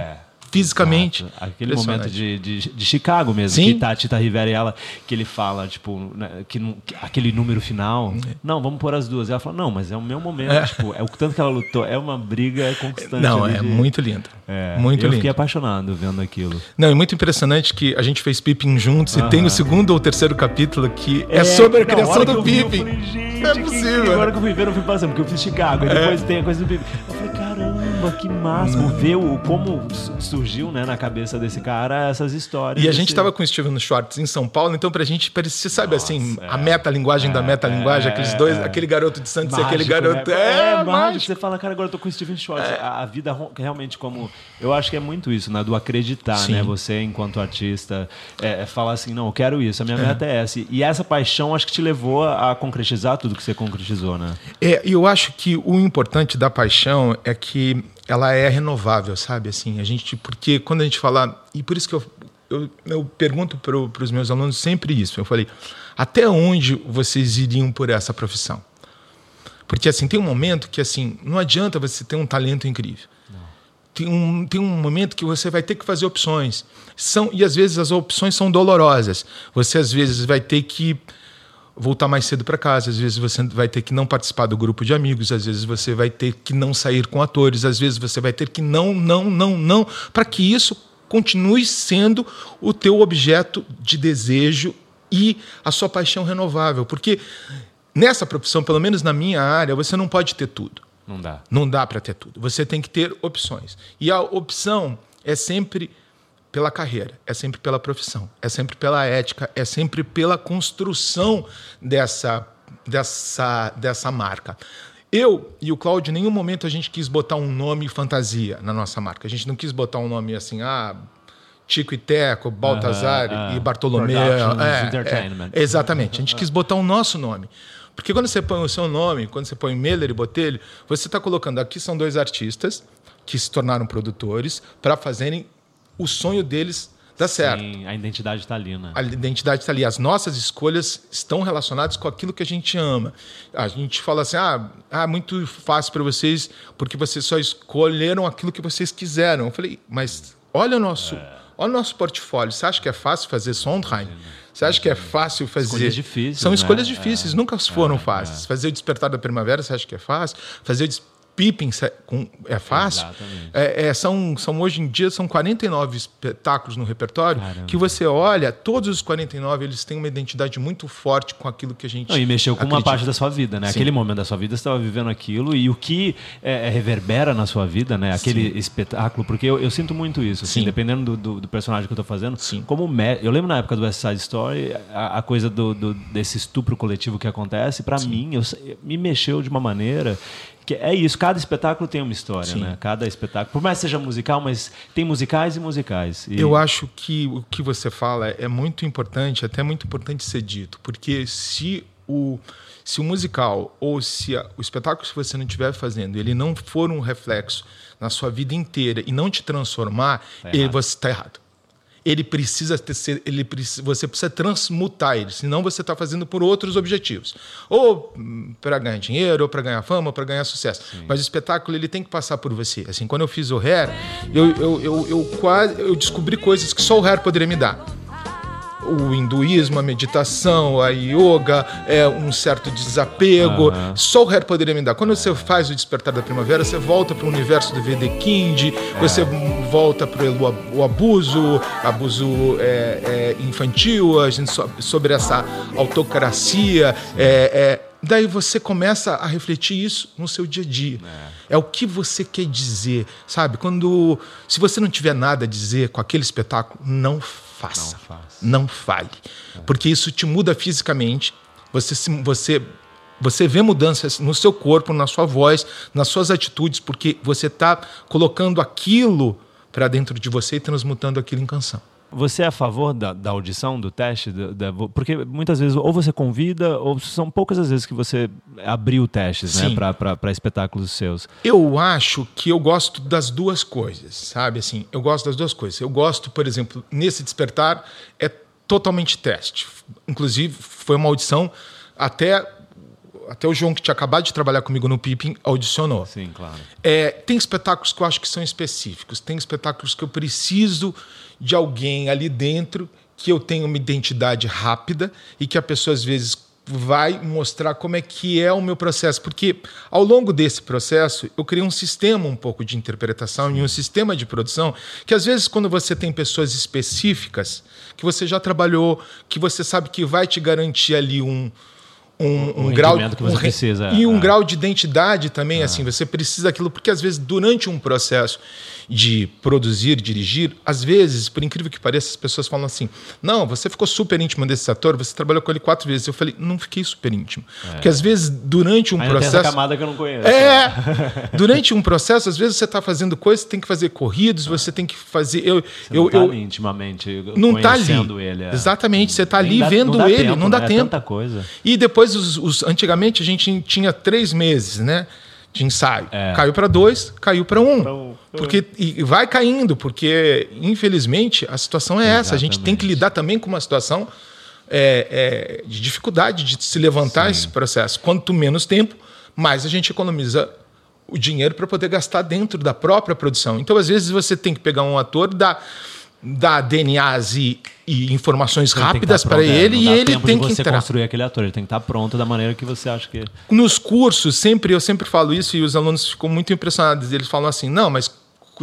[SPEAKER 4] fisicamente.
[SPEAKER 3] Exato. Aquele momento de, de, de Chicago mesmo,
[SPEAKER 4] Sim.
[SPEAKER 3] que tá a Tita Rivera e ela, que ele fala, tipo, né, que, que aquele número final, não, vamos pôr as duas. E ela fala, não, mas é o meu momento,
[SPEAKER 4] É.
[SPEAKER 3] tipo, é o tanto que ela lutou, é uma briga constante.
[SPEAKER 4] Não, é
[SPEAKER 3] de-
[SPEAKER 4] muito lindo.
[SPEAKER 3] É,
[SPEAKER 4] muito
[SPEAKER 3] eu
[SPEAKER 4] lindo.
[SPEAKER 3] fiquei apaixonado vendo aquilo.
[SPEAKER 4] Não, é muito impressionante que a gente fez Pippin juntos e tem o segundo ou terceiro capítulo que é,
[SPEAKER 3] É,
[SPEAKER 4] sobre a
[SPEAKER 3] não,
[SPEAKER 4] criação do
[SPEAKER 3] vi,
[SPEAKER 4] Pippin.
[SPEAKER 3] falei,
[SPEAKER 4] É possível,
[SPEAKER 3] que- Agora que eu fui ver, eu fui passando, porque eu fiz Chicago, e depois tem a coisa do Pippin. Eu falei, caramba, que máximo. Ver o, como su- surgiu né, na cabeça desse cara essas histórias.
[SPEAKER 4] E a gente estava com o Steven Schwartz em São Paulo, então pra gente parecia, sabe assim,
[SPEAKER 3] é.
[SPEAKER 4] a metalinguagem da metalinguagem,
[SPEAKER 3] é,
[SPEAKER 4] aqueles dois,
[SPEAKER 3] é.
[SPEAKER 4] aquele garoto de Santos e aquele
[SPEAKER 3] Mágico,
[SPEAKER 4] garoto.
[SPEAKER 3] né?
[SPEAKER 4] É,
[SPEAKER 3] mágico.
[SPEAKER 4] mágico.
[SPEAKER 3] Você fala, cara, agora eu tô com o Steven Schwartz. A, a vida realmente como... Eu acho que é muito isso, né? Do acreditar,
[SPEAKER 4] Sim.
[SPEAKER 3] né? Você, enquanto artista, é, é falar assim, não, eu quero isso, a minha meta é essa. E essa paixão, acho que te levou a concretizar tudo que você concretizou, né?
[SPEAKER 4] É, e eu acho que o importante da paixão é que ela é renovável, sabe? Assim, a gente, porque quando a gente fala, e por isso que eu, eu, eu pergunto para os meus alunos sempre isso. Eu falei, até onde vocês iriam por essa profissão? Porque assim tem um momento que assim não adianta você ter um talento incrível. Tem um, tem um momento que você vai ter que fazer opções. São, e às vezes as opções são dolorosas. Você às vezes vai ter que voltar mais cedo para casa, às vezes você vai ter que não participar do grupo de amigos, às vezes você vai ter que não sair com atores, às vezes você vai ter que não, não, não, não, para que isso continue sendo o teu objeto de desejo e a sua paixão renovável, porque nessa profissão, pelo menos na minha área, você não pode ter tudo.
[SPEAKER 3] Não dá.
[SPEAKER 4] Não dá para ter tudo. Você tem que ter opções. E a opção é sempre pela carreira, é sempre pela profissão, é sempre pela ética, é sempre pela construção dessa, dessa, dessa marca. Eu e o Cláudio, em nenhum momento a gente quis botar um nome fantasia na nossa marca. A gente não quis botar um nome assim, ah, Tico e Teco, Baltazar
[SPEAKER 3] Aham,
[SPEAKER 4] e
[SPEAKER 3] ah,
[SPEAKER 4] Bartolomeu. É, é, exatamente. A gente quis botar o nosso nome. Porque quando você põe o seu nome, quando você põe Meller e Botelho, você está colocando aqui são dois artistas que se tornaram produtores para fazerem o sonho deles dar certo.
[SPEAKER 3] Sim, a identidade tá ali, né?
[SPEAKER 4] A identidade está ali. As nossas escolhas estão relacionadas com aquilo que a gente ama. A gente fala assim: ah, ah muito fácil para vocês porque vocês só escolheram aquilo que vocês quiseram. Eu falei, mas olha o nosso, Olha o nosso portfólio. Você acha que é fácil fazer Sondheim? Você acha que é fácil fazer.
[SPEAKER 3] Escolhas difíceis,
[SPEAKER 4] São
[SPEAKER 3] né?
[SPEAKER 4] escolhas difíceis,
[SPEAKER 3] É,
[SPEAKER 4] nunca foram
[SPEAKER 3] é,
[SPEAKER 4] fáceis. Fazer o Despertar da Primavera, você acha que é fácil? Fazer o Des- Pippin com- é fácil? É, é, são, são, hoje em dia, são 49 espetáculos no repertório
[SPEAKER 3] Caramba.
[SPEAKER 4] que você olha, todos os 49 eles têm uma identidade muito forte com aquilo que a gente.
[SPEAKER 3] Não, e mexeu com uma
[SPEAKER 4] acredita.
[SPEAKER 3] parte da sua vida, né?
[SPEAKER 4] Sim.
[SPEAKER 3] Aquele momento da sua vida você estava vivendo aquilo e o que é, é, reverbera na sua vida, né? Aquele espetáculo, porque eu, eu sinto muito isso, assim,
[SPEAKER 4] Sim.
[SPEAKER 3] dependendo do, do- do personagem que eu tô fazendo.
[SPEAKER 4] Sim.
[SPEAKER 3] Como me- eu lembro na época do West Side Story, a, a coisa do, do- desse estupro coletivo que acontece, para mim, eu, me mexeu de uma maneira que é isso. Cada espetáculo tem uma história,
[SPEAKER 4] Sim.
[SPEAKER 3] né? Cada espetáculo, por mais que seja musical, mas tem musicais e musicais. E-
[SPEAKER 4] Eu acho que o que você fala é muito importante, até muito importante ser dito, porque se o, se o musical ou se a- o espetáculo que você não estiver fazendo, ele não for um reflexo na sua vida inteira e não te transformar,
[SPEAKER 3] Tá
[SPEAKER 4] ele, você está errado. Ele precisa ter, ser, ele precisa, você precisa transmutar ele, senão você está fazendo por outros objetivos, ou para ganhar dinheiro, ou para ganhar fama, ou para ganhar sucesso. Mas o espetáculo ele tem que passar por você. Assim, quando eu fiz o Hair, eu, eu, eu, eu quase eu descobri coisas que só o Hair poderia me dar o hinduísmo, a meditação, a yoga, é um certo desapego. Só o Hair poderia me dar. Quando você faz o Despertar da Primavera, você volta para o universo do Vedekind, você volta para o abuso, abuso é, é, infantil, a gente so- sobre essa autocracia. é, é, daí você começa a refletir isso no seu dia a dia. É. o que você quer dizer, sabe? Quando se você não tiver nada a dizer com aquele espetáculo, não faça,
[SPEAKER 3] Não faça.
[SPEAKER 4] Não fale, porque isso te muda fisicamente. Você você você vê mudanças no seu corpo, na sua voz, nas suas atitudes, porque você está colocando aquilo para dentro de você e transmutando aquilo em canção.
[SPEAKER 3] Você é a favor da, da audição, do teste? Da- da- porque muitas vezes ou você convida, ou são poucas as vezes que você abriu testes né, para espetáculos seus.
[SPEAKER 4] Eu acho que eu gosto das duas coisas, sabe? Assim, eu gosto das duas coisas. Eu gosto, por exemplo, nesse despertar é totalmente teste. Inclusive foi uma audição até até o João que tinha acabado de trabalhar comigo no Pippin audicionou.
[SPEAKER 3] Sim, claro.
[SPEAKER 4] É, tem espetáculos que eu acho que são específicos. Tem espetáculos que eu preciso de alguém ali dentro que eu tenha uma identidade rápida e que a pessoa às vezes vai mostrar como é que é o meu processo, porque ao longo desse processo eu criei um sistema um pouco de interpretação e um sistema de produção que às vezes quando você tem pessoas específicas que você já trabalhou, que você sabe que vai te garantir ali um um, um grau
[SPEAKER 3] que você
[SPEAKER 4] um re-
[SPEAKER 3] precisa,
[SPEAKER 4] e um
[SPEAKER 3] é.
[SPEAKER 4] grau de identidade também assim você precisa daquilo porque às vezes durante um processo de produzir dirigir às vezes por incrível que pareça as pessoas falam assim não você ficou super íntimo desse ator você trabalhou com ele quatro vezes eu falei não fiquei super íntimo porque às vezes durante um
[SPEAKER 3] Ainda tem essa
[SPEAKER 4] processo
[SPEAKER 3] camada que eu não conheço.
[SPEAKER 4] é, durante um processo, às vezes você está fazendo coisas, tem que fazer corridos, você tem que fazer. Eu,
[SPEAKER 3] Você
[SPEAKER 4] eu,
[SPEAKER 3] não tá
[SPEAKER 4] eu,
[SPEAKER 3] ali intimamente
[SPEAKER 4] não tá ali.
[SPEAKER 3] ele. é.
[SPEAKER 4] Exatamente, você tá
[SPEAKER 3] Nem
[SPEAKER 4] ali
[SPEAKER 3] dá-
[SPEAKER 4] vendo
[SPEAKER 3] não
[SPEAKER 4] ele,
[SPEAKER 3] tempo,
[SPEAKER 4] não dá
[SPEAKER 3] né? É
[SPEAKER 4] tempo.
[SPEAKER 3] tanta coisa.
[SPEAKER 4] E depois, os, os- antigamente, a gente tinha três meses, né? De ensaio.
[SPEAKER 3] É.
[SPEAKER 4] Caiu para dois, caiu para um.
[SPEAKER 3] Um.
[SPEAKER 4] Porque, e vai caindo, porque, infelizmente, a situação é essa. A gente tem que
[SPEAKER 3] Exatamente.
[SPEAKER 4] lidar também com uma situação é, é, de dificuldade de se levantar esse processo. Quanto menos tempo, mais a gente economiza o dinheiro para poder gastar dentro da própria produção. Então, às vezes, você tem que pegar um ator, dar, dar DNAs e, e informações
[SPEAKER 3] Ele
[SPEAKER 4] rápidas
[SPEAKER 3] tá
[SPEAKER 4] para
[SPEAKER 3] é,
[SPEAKER 4] ele e ele
[SPEAKER 3] tempo
[SPEAKER 4] tem
[SPEAKER 3] de
[SPEAKER 4] que
[SPEAKER 3] você
[SPEAKER 4] entrar.
[SPEAKER 3] construir aquele ator, ele tem que estar pronto da maneira que você acha que.
[SPEAKER 4] Nos cursos, sempre eu sempre falo isso e os alunos ficam muito impressionados. Eles falam assim: não, mas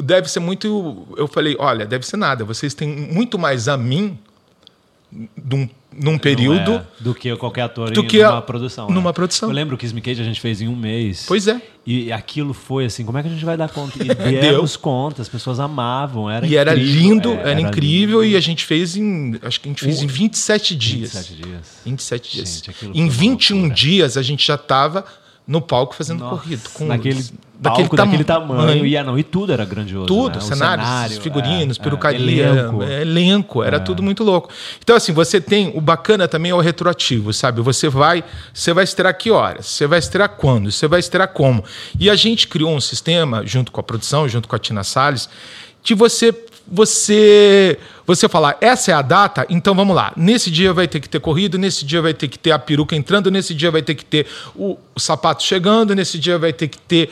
[SPEAKER 4] deve ser muito. Eu falei: olha, deve ser nada. Vocês têm muito mais a mim num, num período.
[SPEAKER 3] É do que qualquer ator
[SPEAKER 4] do
[SPEAKER 3] em
[SPEAKER 4] que a-
[SPEAKER 3] numa produção.
[SPEAKER 4] numa
[SPEAKER 3] né?
[SPEAKER 4] produção.
[SPEAKER 3] Eu lembro que o Kiss Me Cage a gente fez em um mês.
[SPEAKER 4] Pois é.
[SPEAKER 3] E aquilo foi assim, como é que a gente vai dar conta? E demos conta, as pessoas amavam, era
[SPEAKER 4] E era
[SPEAKER 3] incrível,
[SPEAKER 4] lindo,
[SPEAKER 3] é,
[SPEAKER 4] era, incrível
[SPEAKER 3] lindo.
[SPEAKER 4] e a gente fez em. Acho que a gente fez em 27 dias.
[SPEAKER 3] 27 dias.
[SPEAKER 4] 27 dias.
[SPEAKER 3] Gente,
[SPEAKER 4] em
[SPEAKER 3] uma
[SPEAKER 4] 21
[SPEAKER 3] loucura.
[SPEAKER 4] dias a gente já estava no palco fazendo
[SPEAKER 3] Nossa,
[SPEAKER 4] corrido. Com
[SPEAKER 3] naquele palco, daquele,
[SPEAKER 4] tam-
[SPEAKER 3] tamanho. E, ah, não, e tudo era grandioso.
[SPEAKER 4] Tudo,
[SPEAKER 3] né? O
[SPEAKER 4] cenários,
[SPEAKER 3] cenário,
[SPEAKER 4] figurinos,
[SPEAKER 3] é,
[SPEAKER 4] perucaria,
[SPEAKER 3] é,
[SPEAKER 4] elenco,
[SPEAKER 3] elenco.
[SPEAKER 4] elenco era tudo muito louco. Então assim, você tem o bacana também é o retroativo, sabe? Você vai, você vai estrear que horas? Você vai estrear quando? Você vai estrear como? E a gente criou um sistema junto com a produção, junto com a Tina Salles, de você você você falar, essa é a data, então vamos lá. Nesse dia vai ter que ter corrido, nesse dia vai ter que ter a peruca entrando, nesse dia vai ter que ter o, o sapato chegando, nesse dia vai ter que ter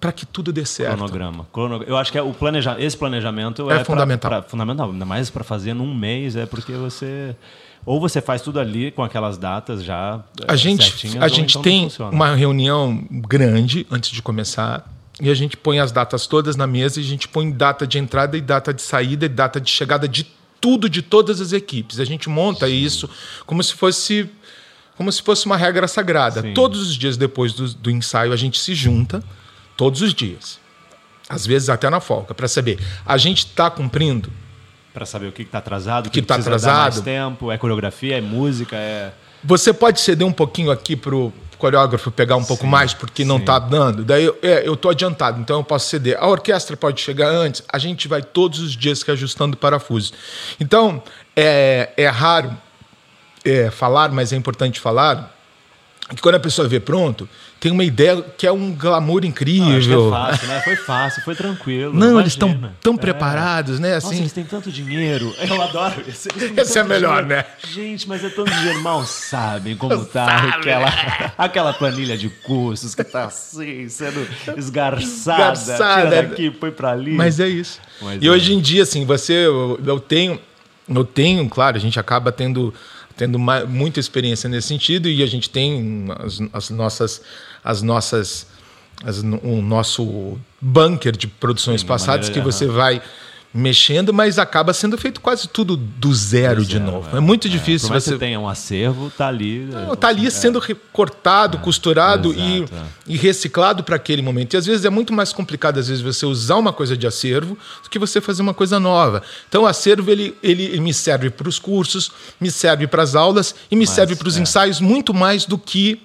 [SPEAKER 4] para que tudo dê certo.
[SPEAKER 3] Cronograma. Crono- Eu acho que é o planeja... esse planejamento
[SPEAKER 4] É
[SPEAKER 3] é, pra-
[SPEAKER 4] fundamental.
[SPEAKER 3] pra- fundamental. Ainda mais para fazer num mês, é porque você. Ou você faz tudo ali com aquelas datas já.
[SPEAKER 4] A
[SPEAKER 3] eh,
[SPEAKER 4] gente,
[SPEAKER 3] certinhas,
[SPEAKER 4] a gente
[SPEAKER 3] então
[SPEAKER 4] tem uma reunião grande antes de começar e a gente põe as datas todas na mesa e a gente põe data de entrada e data de saída e data de chegada de tudo de todas as equipes. A gente monta isso como se fosse como se fosse uma regra sagrada.
[SPEAKER 3] Sim.
[SPEAKER 4] Todos os dias depois do, do ensaio a gente se junta, todos os dias. Às vezes até na folga, para saber. A gente está cumprindo?
[SPEAKER 3] Para saber o que está atrasado, o
[SPEAKER 4] que tá
[SPEAKER 3] precisa dar mais
[SPEAKER 4] atrasado.
[SPEAKER 3] tempo, é coreografia, é música, é.
[SPEAKER 4] Você pode ceder um pouquinho aqui pro coreógrafo pegar um pouco mais porque não tá dando. Daí eu, é, eu tô adiantado, então eu posso ceder. A orquestra pode chegar antes. A gente vai todos os dias reajustando parafusos. Então é, é raro é, falar, mas é importante falar que quando a pessoa vê pronto, tem uma ideia que é um glamour
[SPEAKER 3] que
[SPEAKER 4] incrível.
[SPEAKER 3] é fácil, né? Foi fácil, foi tranquilo.
[SPEAKER 4] Não, eles estão
[SPEAKER 3] imagina.
[SPEAKER 4] tão
[SPEAKER 3] É.
[SPEAKER 4] preparados, né?
[SPEAKER 3] Nossa,
[SPEAKER 4] Assim,
[SPEAKER 3] eles têm tanto dinheiro. Eu adoro isso. Eles têm
[SPEAKER 4] Esse é melhor,
[SPEAKER 3] dinheiro.
[SPEAKER 4] né?
[SPEAKER 3] Gente, mas é tanto dinheiro. Mal sabem como tá
[SPEAKER 4] Sabe,
[SPEAKER 3] aquela, aquela planilha de cursos que tá assim, sendo esgarçada.
[SPEAKER 4] Esgarçada.
[SPEAKER 3] Tira daqui, põe pra ali.
[SPEAKER 4] Mas é isso.
[SPEAKER 3] Mas
[SPEAKER 4] e
[SPEAKER 3] é.
[SPEAKER 4] hoje em dia, assim, você, eu, eu tenho, eu tenho, claro, a gente acaba tendo, tendo muita experiência nesse sentido e a gente tem as, as nossas, as nossas, as- o nosso bunker de produções
[SPEAKER 3] Sim, de
[SPEAKER 4] passadas
[SPEAKER 3] maneira-
[SPEAKER 4] que você vai mexendo, mas acaba sendo feito quase tudo do zero, de
[SPEAKER 3] Zero,
[SPEAKER 4] novo. É, muito difícil
[SPEAKER 3] Por mais que
[SPEAKER 4] você
[SPEAKER 3] você tenha um acervo, tá ali.
[SPEAKER 4] não, tá ali sendo recortado, costurado e,
[SPEAKER 3] é.
[SPEAKER 4] e reciclado para aquele momento. E às vezes é muito mais complicado, às vezes, você usar uma coisa de acervo do que você fazer uma coisa nova. Então, o acervo ele, ele, ele me serve para os cursos, me serve para as aulas e me serve para os
[SPEAKER 3] é.
[SPEAKER 4] ensaios muito mais do que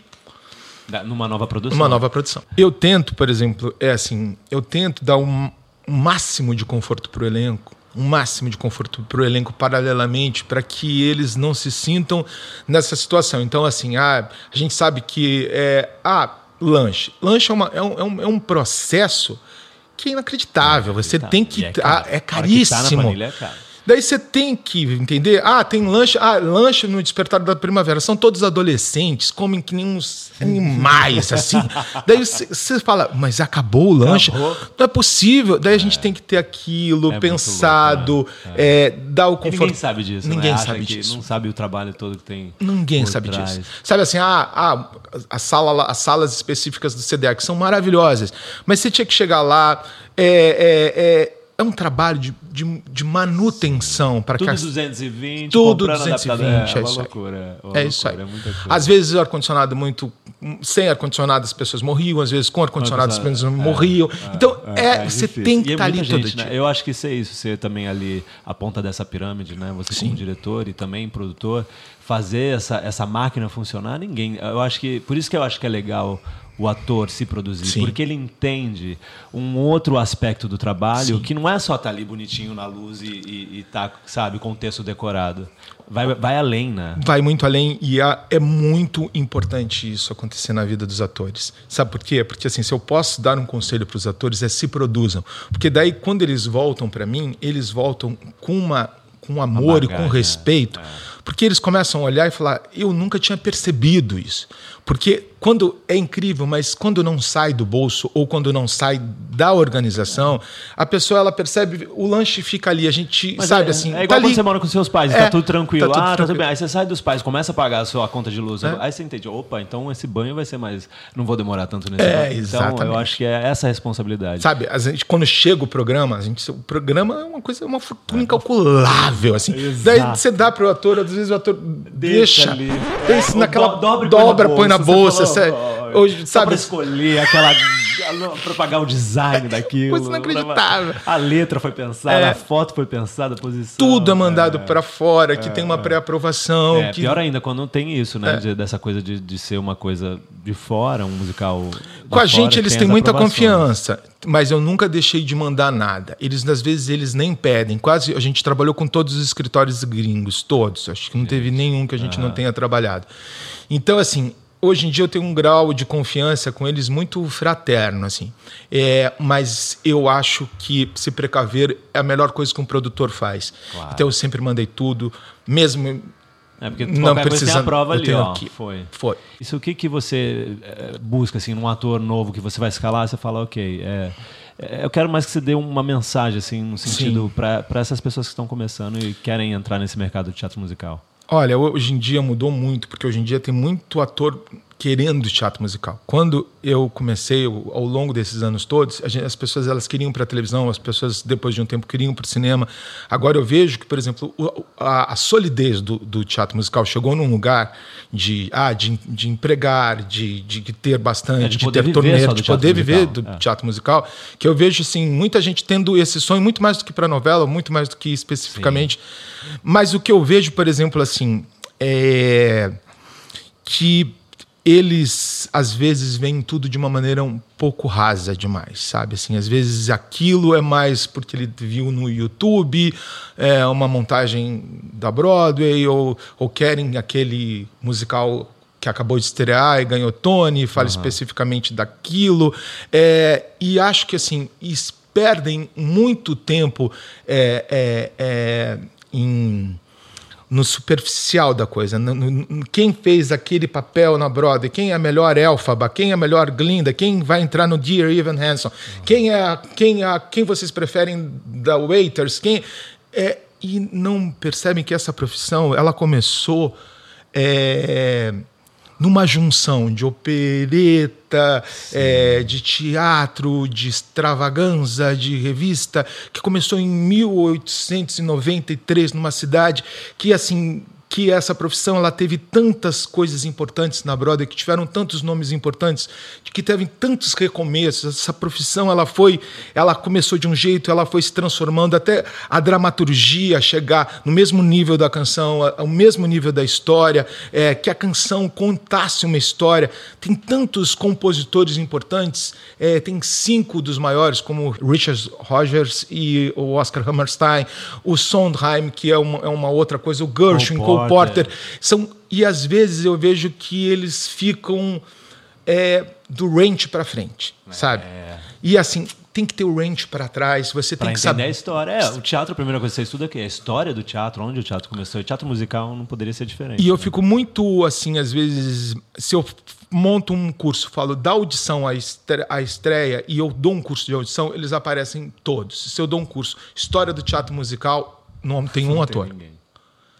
[SPEAKER 3] Numa nova produção.
[SPEAKER 4] uma nova produção. Eu tento, por exemplo, é assim, eu tento dar um, um máximo de conforto para o elenco, um máximo de conforto para o elenco paralelamente, para que eles não se sintam nessa situação. Então, assim, ah, a gente sabe que é, ah, lanche, lanche é, uma- é um, é um- é um processo que é inacreditável. Você
[SPEAKER 3] Tá.
[SPEAKER 4] tem que
[SPEAKER 3] é,
[SPEAKER 4] ah,
[SPEAKER 3] caro.
[SPEAKER 4] é
[SPEAKER 3] A hora que tá na
[SPEAKER 4] caríssimo.
[SPEAKER 3] planilha, é caro.
[SPEAKER 4] Daí você tem que entender. Ah, tem lanche. Ah, lanche no Despertar da Primavera. São todos adolescentes, comem que nem uns animais, assim. Daí você- fala, mas acabou o lanche?
[SPEAKER 3] Acabou.
[SPEAKER 4] Não é possível. Daí a gente tem que ter aquilo
[SPEAKER 3] muito
[SPEAKER 4] pensado,
[SPEAKER 3] louco,
[SPEAKER 4] é, dar o
[SPEAKER 3] E
[SPEAKER 4] conforto.
[SPEAKER 3] ninguém sabe disso.
[SPEAKER 4] Ninguém
[SPEAKER 3] né?
[SPEAKER 4] Sabe
[SPEAKER 3] que
[SPEAKER 4] disso.
[SPEAKER 3] Não sabe o trabalho todo que tem.
[SPEAKER 4] Ninguém sabe
[SPEAKER 3] trás.
[SPEAKER 4] disso. Sabe assim, ah, ah, a sala, as salas específicas do CDEC são maravilhosas, mas você tinha que chegar lá. É, é, é, é um trabalho de, de, de manutenção para que
[SPEAKER 3] Tudo
[SPEAKER 4] as
[SPEAKER 3] 220,
[SPEAKER 4] Tudo
[SPEAKER 3] comprando
[SPEAKER 4] 220,
[SPEAKER 3] adaptador.
[SPEAKER 4] é
[SPEAKER 3] É, uma
[SPEAKER 4] isso aí.
[SPEAKER 3] loucura. uma
[SPEAKER 4] É isso aí.
[SPEAKER 3] É.
[SPEAKER 4] Às vezes o ar-condicionado muito. Sem ar-condicionado as pessoas morriam, às vezes com ar-condicionado as pessoas morriam. então, é, você
[SPEAKER 3] difícil.
[SPEAKER 4] tem que
[SPEAKER 3] é
[SPEAKER 4] estar ali
[SPEAKER 3] muita
[SPEAKER 4] todo
[SPEAKER 3] gente,
[SPEAKER 4] dia.
[SPEAKER 3] né? Eu acho que isso é isso, ser também ali a ponta dessa pirâmide, né? Você como diretor e também produtor, fazer essa, essa máquina funcionar, ninguém. Eu acho que. Por isso que eu acho que é legal o ator se produzir,
[SPEAKER 4] Sim.
[SPEAKER 3] porque ele entende um outro aspecto do trabalho que não é só estar ali bonitinho na luz e, e, e tá, sabe, com o texto decorado. Vai, vai além, né?
[SPEAKER 4] Vai muito além e é, é muito importante isso acontecer na vida dos atores. Sabe por quê? Porque assim, se eu posso dar um conselho para os atores é se produzam, porque daí quando eles voltam para mim, eles voltam com uma com amor e com
[SPEAKER 3] bagagem,
[SPEAKER 4] respeito, porque eles começam a olhar e falar: eu nunca tinha percebido isso, porque quando é incrível, mas quando não sai do bolso ou quando não sai da organização, a pessoa ela percebe o lanche fica ali, a gente
[SPEAKER 3] Mas
[SPEAKER 4] sabe
[SPEAKER 3] é,
[SPEAKER 4] assim,
[SPEAKER 3] É
[SPEAKER 4] tá
[SPEAKER 3] igual quando
[SPEAKER 4] ali.
[SPEAKER 3] você mora com seus pais, e
[SPEAKER 4] É,
[SPEAKER 3] tá tudo tranquilo.
[SPEAKER 4] tá tudo
[SPEAKER 3] ah, tá tudo
[SPEAKER 4] tranquilo.
[SPEAKER 3] bem. Aí você sai dos pais, começa a pagar a sua conta de luz.
[SPEAKER 4] É.
[SPEAKER 3] Aí você entende, opa, então esse banho vai ser mais. Não vou demorar tanto nesse
[SPEAKER 4] É,
[SPEAKER 3] banho. Então
[SPEAKER 4] exatamente.
[SPEAKER 3] eu acho que é essa a responsabilidade.
[SPEAKER 4] Sabe, a gente, quando chega o programa, a gente, o programa é uma coisa, é uma fortuna incalculável, assim. Daí você dá pro ator, às vezes o ator deixa,
[SPEAKER 3] ali.
[SPEAKER 4] deixa
[SPEAKER 3] Ou
[SPEAKER 4] naquela
[SPEAKER 3] do- dobra,
[SPEAKER 4] dobra, põe na
[SPEAKER 3] Você
[SPEAKER 4] bolsa,
[SPEAKER 3] falou,
[SPEAKER 4] você- hoje,
[SPEAKER 3] só
[SPEAKER 4] sabe?
[SPEAKER 3] pra escolher aquela. pra pagar o design daquilo.
[SPEAKER 4] Coisa inacreditável.
[SPEAKER 3] A letra foi pensada,
[SPEAKER 4] É.
[SPEAKER 3] a foto foi pensada, a posição.
[SPEAKER 4] Tudo é mandado pra fora, que tem uma pré-aprovação,
[SPEAKER 3] É,
[SPEAKER 4] que
[SPEAKER 3] pior ainda quando tem isso, né?
[SPEAKER 4] É.
[SPEAKER 3] de- dessa coisa de, de ser uma coisa de fora, um musical.
[SPEAKER 4] Com a gente
[SPEAKER 3] fora,
[SPEAKER 4] eles têm muita confiança, mas eu nunca deixei de mandar nada. Eles às vezes eles nem pedem. Quase a gente trabalhou com todos os escritórios gringos, todos. Acho que não teve nenhum que a gente não tenha trabalhado. Então assim, hoje em dia eu tenho um grau de confiança com eles muito fraterno assim. É, mas eu acho que se precaver é a melhor coisa que um produtor faz.
[SPEAKER 3] Claro.
[SPEAKER 4] Então eu sempre mandei tudo, mesmo
[SPEAKER 3] É porque
[SPEAKER 4] não
[SPEAKER 3] coisa tem
[SPEAKER 4] precisa.
[SPEAKER 3] a prova
[SPEAKER 4] eu
[SPEAKER 3] ali, ó.
[SPEAKER 4] aqui.
[SPEAKER 3] Foi.
[SPEAKER 4] Foi.
[SPEAKER 3] Isso o que, que você eh, busca, assim, num ator novo que você vai escalar, você fala, ok, é, é, eu quero mais que você dê uma mensagem, assim, no sentido, para essas pessoas que estão começando e querem entrar nesse mercado de teatro musical.
[SPEAKER 4] Olha, hoje em dia mudou muito, porque hoje em dia tem muito ator querendo teatro musical. Quando eu comecei, ao longo desses anos todos, gente- as pessoas elas queriam para a televisão, as pessoas depois de um tempo queriam para o cinema. Agora eu vejo que, por exemplo, a, a solidez do, do teatro musical chegou num lugar de, ah, de, de empregar, de, de ter bastante,
[SPEAKER 3] É, de
[SPEAKER 4] de, ter torneio, de poder viver
[SPEAKER 3] musical,
[SPEAKER 4] do
[SPEAKER 3] é.
[SPEAKER 4] teatro musical, que eu vejo assim muita gente tendo esse sonho muito mais do que para novela, muito mais do que especificamente. Mas o que eu vejo, por exemplo, assim, é que eles às vezes veem tudo de uma maneira um pouco rasa demais, sabe? Assim, às vezes aquilo é mais porque ele viu no YouTube, é uma montagem da Broadway ou, ou querem aquele musical que acabou de estrear e ganhou Tony, fala especificamente daquilo, é, e acho que assim perdem muito tempo é, é, é, em no superficial da coisa. No, no- quem fez aquele papel na Broadway? Quem é a melhor Elfaba? Quem é a melhor Glinda? Quem vai entrar no Dear Evan Hansen? Quem é quem a, quem vocês preferem da Waiters? Quem é, e não percebem que essa profissão ela começou é, numa junção de opereta, é, de teatro, de extravaganza, de revista, que começou em 1893 numa cidade que assim que essa profissão ela teve tantas coisas importantes na Broadway, que tiveram tantos nomes importantes, que teve tantos recomeços. Essa profissão ela foi, ela começou de um jeito, ela foi se transformando até a dramaturgia chegar no mesmo nível da canção, ao mesmo nível da história, é, que a canção contasse uma história. Tem tantos compositores importantes, é, tem cinco dos maiores, como Richard Rogers e o Oscar Hammerstein, o Sondheim, que é uma, é uma outra coisa, o Gershwin,
[SPEAKER 3] Cole Porter.
[SPEAKER 4] São, e às vezes eu vejo que eles ficam é, do range para frente, sabe? E assim, tem que ter o range para trás, você
[SPEAKER 3] Pra
[SPEAKER 4] tem que
[SPEAKER 3] entender a
[SPEAKER 4] saber.
[SPEAKER 3] história. É, o teatro, a primeira coisa que você estuda é é a história do teatro, onde o teatro começou. E teatro musical não poderia ser diferente.
[SPEAKER 4] E eu
[SPEAKER 3] né?
[SPEAKER 4] fico muito assim, às vezes, se eu monto um curso, falo da audição à estre- à estreia e eu dou um curso de audição, eles aparecem todos. Se eu dou um curso História do Teatro Musical, não tem um
[SPEAKER 3] Não
[SPEAKER 4] ator.
[SPEAKER 3] ninguém.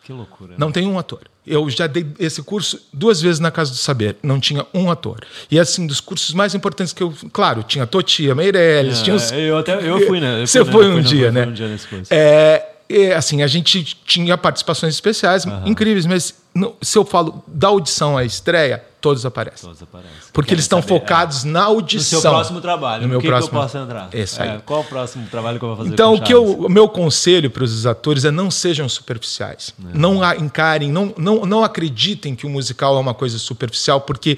[SPEAKER 3] Que loucura. né?
[SPEAKER 4] Não tem um ator. Eu já dei esse curso duas vezes na Casa do Saber, não tinha um ator. E assim, dos cursos mais importantes que eu. Claro, tinha Totia, Meirelles,
[SPEAKER 3] É,
[SPEAKER 4] tinha os.
[SPEAKER 3] eu até eu fui, né? Eu
[SPEAKER 4] Você
[SPEAKER 3] fui, né?
[SPEAKER 4] foi um
[SPEAKER 3] fui,
[SPEAKER 4] dia,
[SPEAKER 3] fui
[SPEAKER 4] né?
[SPEAKER 3] um dia nesse curso.
[SPEAKER 4] É, é, assim, a gente tinha participações especiais incríveis, mas no- se eu falo da audição à estreia, todos aparecem.
[SPEAKER 3] Todos aparecem.
[SPEAKER 4] Porque eles estão
[SPEAKER 3] saber, é.
[SPEAKER 4] focados na
[SPEAKER 3] No
[SPEAKER 4] audição.
[SPEAKER 3] seu próximo trabalho.
[SPEAKER 4] No
[SPEAKER 3] No
[SPEAKER 4] meu
[SPEAKER 3] que,
[SPEAKER 4] próximo.
[SPEAKER 3] que eu posso entrar?
[SPEAKER 4] Esse aí.
[SPEAKER 3] É, qual o próximo trabalho que eu vou fazer
[SPEAKER 4] Então, o que eu, o meu conselho para os atores é não sejam superficiais. Não a- encarem, não, não, não acreditem que o musical é uma coisa superficial, porque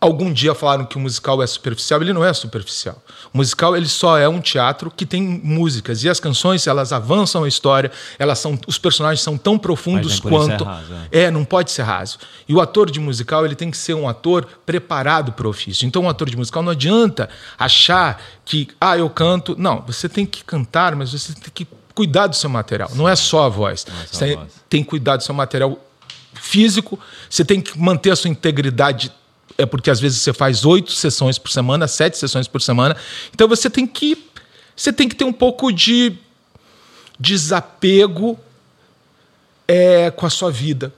[SPEAKER 4] algum dia falaram que o musical é superficial, ele não é superficial. O musical ele só é um teatro que tem músicas e as canções elas avançam a história, elas são os personagens são tão profundos
[SPEAKER 3] é
[SPEAKER 4] quanto
[SPEAKER 3] raso,
[SPEAKER 4] é, não pode ser raso. E o ator de musical, ele tem que ser um ator preparado para o ofício. Então, um ator de musical não adianta achar que, ah, eu canto. Não, você tem que cantar, mas você tem que cuidar do seu material. Não é só a voz.
[SPEAKER 3] é só
[SPEAKER 4] você
[SPEAKER 3] a
[SPEAKER 4] tem,
[SPEAKER 3] voz.
[SPEAKER 4] tem que cuidar do seu material físico, você tem que manter a sua integridade. É porque às vezes você faz oito sessões por semana, sete sessões por semana. Então você tem que. Você tem que ter um pouco de desapego é, com a sua vida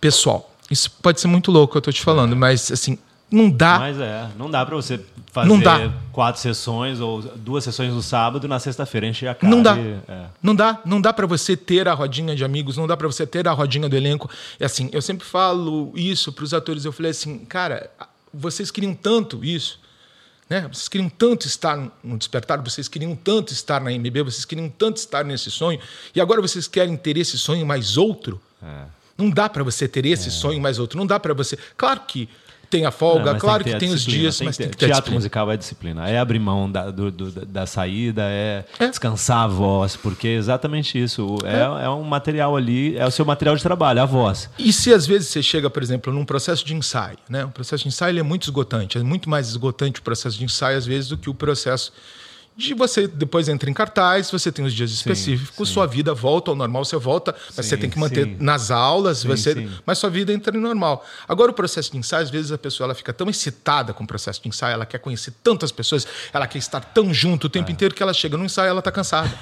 [SPEAKER 4] pessoal. Isso pode ser muito louco, eu tô te falando, mas assim, não dá.
[SPEAKER 3] Mas é, não dá pra você fazer
[SPEAKER 4] Não dá.
[SPEAKER 3] quatro sessões ou duas sessões no sábado e na sexta-feira encher a cara.
[SPEAKER 4] Não dá.
[SPEAKER 3] e- é.
[SPEAKER 4] Não dá, não dá para você ter a rodinha de amigos, não dá para você ter a rodinha do elenco. E assim, eu sempre falo isso para os atores. Eu falei assim, cara, vocês queriam tanto isso, né? Vocês queriam tanto estar no Despertar, vocês queriam tanto estar na MB, vocês queriam tanto estar nesse sonho, e agora vocês querem ter esse sonho mais outro.
[SPEAKER 3] É.
[SPEAKER 4] Não dá para você ter esse sonho mais outro. Não dá para você. Claro que tem a folga,
[SPEAKER 3] Não, mas
[SPEAKER 4] claro
[SPEAKER 3] ter
[SPEAKER 4] que
[SPEAKER 3] a
[SPEAKER 4] tem os dias,
[SPEAKER 3] tem
[SPEAKER 4] mas
[SPEAKER 3] que
[SPEAKER 4] tem que ter
[SPEAKER 3] Teatro musical é disciplina. É abrir mão da, do- do- da saída, é,
[SPEAKER 4] É.
[SPEAKER 3] descansar a voz, porque é exatamente isso. É, é um material ali, é o seu material de trabalho, a voz.
[SPEAKER 4] E se às vezes você chega, por exemplo, num processo de ensaio, né? O processo de ensaio é muito esgotante, é muito mais esgotante o processo de ensaio às vezes do que o processo de você depois entra em cartaz, você tem os dias específicos,
[SPEAKER 3] sim.
[SPEAKER 4] sua vida volta ao normal, você volta, mas você tem que manter nas aulas, você, mas sua vida entra em normal. Agora o processo de ensaio, às vezes a pessoa ela fica tão excitada com o processo de ensaio, ela quer conhecer tantas pessoas, ela quer estar tão junto o
[SPEAKER 3] É.
[SPEAKER 4] tempo inteiro que ela chega no ensaio, ela tá cansada.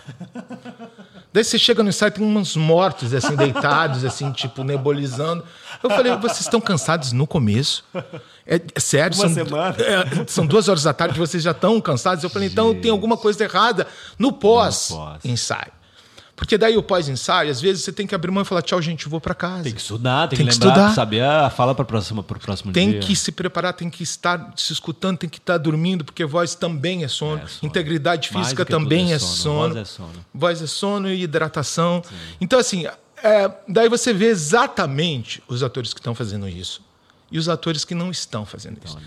[SPEAKER 4] Daí você chega no ensaio, tem uns mortos, assim, deitados, assim, tipo, nebulizando. Eu falei, vocês estão cansados no começo? É, é sério?
[SPEAKER 3] Uma
[SPEAKER 4] são,
[SPEAKER 3] semana?
[SPEAKER 4] é, são duas horas da tarde, vocês já estão cansados? Eu falei, então tem alguma coisa errada no
[SPEAKER 3] pós.
[SPEAKER 4] pós-ensaio. Porque daí o pós-ensaio, às vezes você tem que abrir mão e falar, tchau, gente, vou para casa.
[SPEAKER 3] Tem que estudar, tem,
[SPEAKER 4] Tem
[SPEAKER 3] que
[SPEAKER 4] que
[SPEAKER 3] lembrar,
[SPEAKER 4] estudar.
[SPEAKER 3] saber a fala para próximo, pro próximo
[SPEAKER 4] Tem
[SPEAKER 3] dia.
[SPEAKER 4] que se preparar, tem que estar se escutando, tem que estar dormindo, porque voz também é sono.
[SPEAKER 3] É sono.
[SPEAKER 4] Integridade física
[SPEAKER 3] tudo
[SPEAKER 4] também
[SPEAKER 3] é
[SPEAKER 4] é
[SPEAKER 3] sono.
[SPEAKER 4] sono.
[SPEAKER 3] Voz é sono.
[SPEAKER 4] Voz é sono e hidratação. Então, assim, é, daí você vê exatamente os atores que estão fazendo isso e os atores que não estão fazendo isso.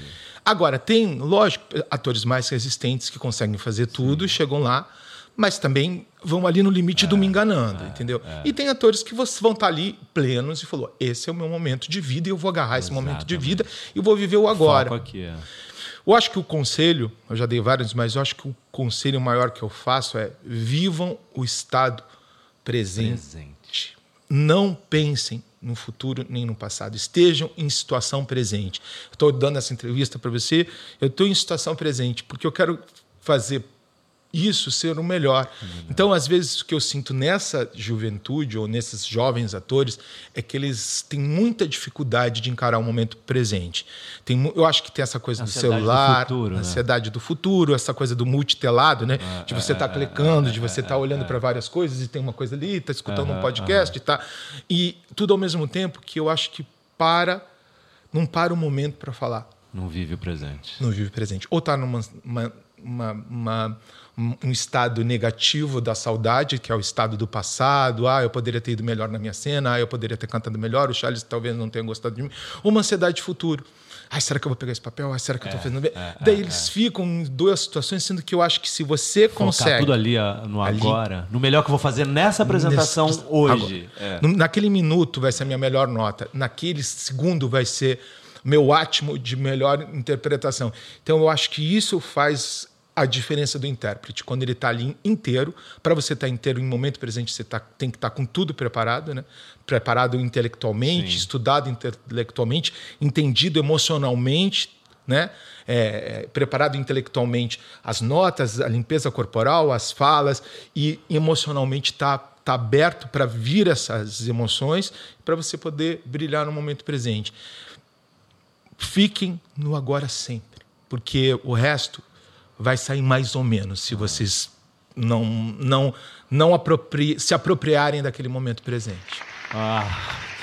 [SPEAKER 4] Agora, tem, lógico, atores mais resistentes que conseguem fazer tudo, chegam lá, mas também vão ali no limite
[SPEAKER 3] É,
[SPEAKER 4] do me enganando, entendeu? E tem atores que vão estar ali plenos e falou: esse é o meu momento de vida e eu vou agarrar esse momento de vida e vou viver o agora.
[SPEAKER 3] Foco aqui, é.
[SPEAKER 4] Eu acho que o conselho, eu já dei vários, mas eu acho que o conselho maior que eu faço é vivam o estado presente.
[SPEAKER 3] Presente.
[SPEAKER 4] Não pensem no futuro nem no passado. Estejam em situação presente. Estou dando essa entrevista para você, eu estou em situação presente, porque eu quero fazer isso ser o melhor. Então, às vezes, o que eu sinto nessa juventude ou nesses jovens atores é que eles têm muita dificuldade de encarar o momento presente. Tem, eu acho que tem essa coisa do
[SPEAKER 3] Ansiedade do
[SPEAKER 4] celular,
[SPEAKER 3] futuro, né?
[SPEAKER 4] ansiedade do futuro, essa coisa do multitelado, né? de você estar clicando, de você estar olhando para várias coisas e tem uma coisa ali, está escutando um podcast e tá. E tudo ao mesmo tempo que eu acho que para, não para o momento para falar
[SPEAKER 3] Não vive o presente.
[SPEAKER 4] não vive presente. Ou está numa uma, uma, uma- um estado negativo da saudade, que é o estado do passado. Ah, eu poderia ter ido melhor na minha cena. Ah, eu poderia ter cantado melhor. O Charles talvez não tenha gostado de mim. Uma ansiedade de futuro. Ai, será que eu vou pegar esse papel? Ai, será que eu estou fazendo bem? Daí eles ficam em duas situações, sendo que eu acho que se você
[SPEAKER 3] Focar
[SPEAKER 4] consegue...
[SPEAKER 3] tudo ali ah, no
[SPEAKER 4] Ali.
[SPEAKER 3] agora, no melhor que eu vou fazer nessa apresentação
[SPEAKER 4] Nesse-
[SPEAKER 3] hoje. É.
[SPEAKER 4] Naquele minuto vai ser a minha melhor nota. Naquele segundo vai ser meu átimo de melhor interpretação. Então eu acho que isso faz a diferença do intérprete. Quando ele está ali inteiro, para você estar inteiro em momento presente, você tá- tem que estar com tudo preparado, né? Preparado intelectualmente,
[SPEAKER 3] Sim.
[SPEAKER 4] estudado intelectualmente, entendido emocionalmente, né? É, é, preparado intelectualmente as notas, a limpeza corporal, as falas e emocionalmente tá, tá aberto para vir essas emoções para você poder brilhar no momento presente. Fiquem no agora sempre, porque o resto vai sair mais ou menos se vocês não não não apropri se apropriarem daquele momento presente.
[SPEAKER 3] Ah,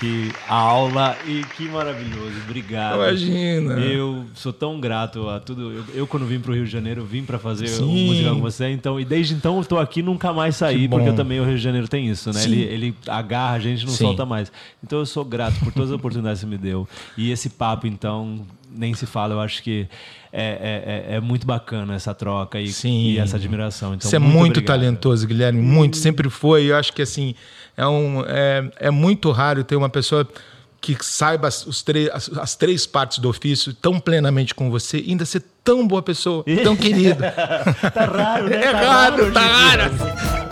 [SPEAKER 3] que aula e que maravilhoso. Obrigado.
[SPEAKER 4] Imagina.
[SPEAKER 3] Eu sou tão grato a tudo. Eu, eu, quando vim para o Rio de Janeiro, vim para fazer
[SPEAKER 4] Sim.
[SPEAKER 3] o música com você. Então, e desde então eu tô aqui e nunca mais saí, porque eu também o Rio de Janeiro tem isso, né?
[SPEAKER 4] Sim.
[SPEAKER 3] Ele, ele agarra a gente e não
[SPEAKER 4] Sim.
[SPEAKER 3] solta mais. Então eu sou grato por todas as oportunidades que você me deu. E esse papo, então, nem se fala. Eu acho que é, é, é- é muito bacana essa troca e, e essa admiração. Então,
[SPEAKER 4] Você é muito
[SPEAKER 3] obrigado.
[SPEAKER 4] talentoso, Guilherme, muito, sempre foi. Eu acho que assim é, um, é, é muito raro ter uma pessoa que saiba as, os três- as, as três partes do ofício tão plenamente com você e ainda ser tão boa pessoa, tão querida.
[SPEAKER 3] Tá raro, né?
[SPEAKER 4] É
[SPEAKER 3] Tá
[SPEAKER 4] raro, tá
[SPEAKER 3] em dia.
[SPEAKER 4] raro.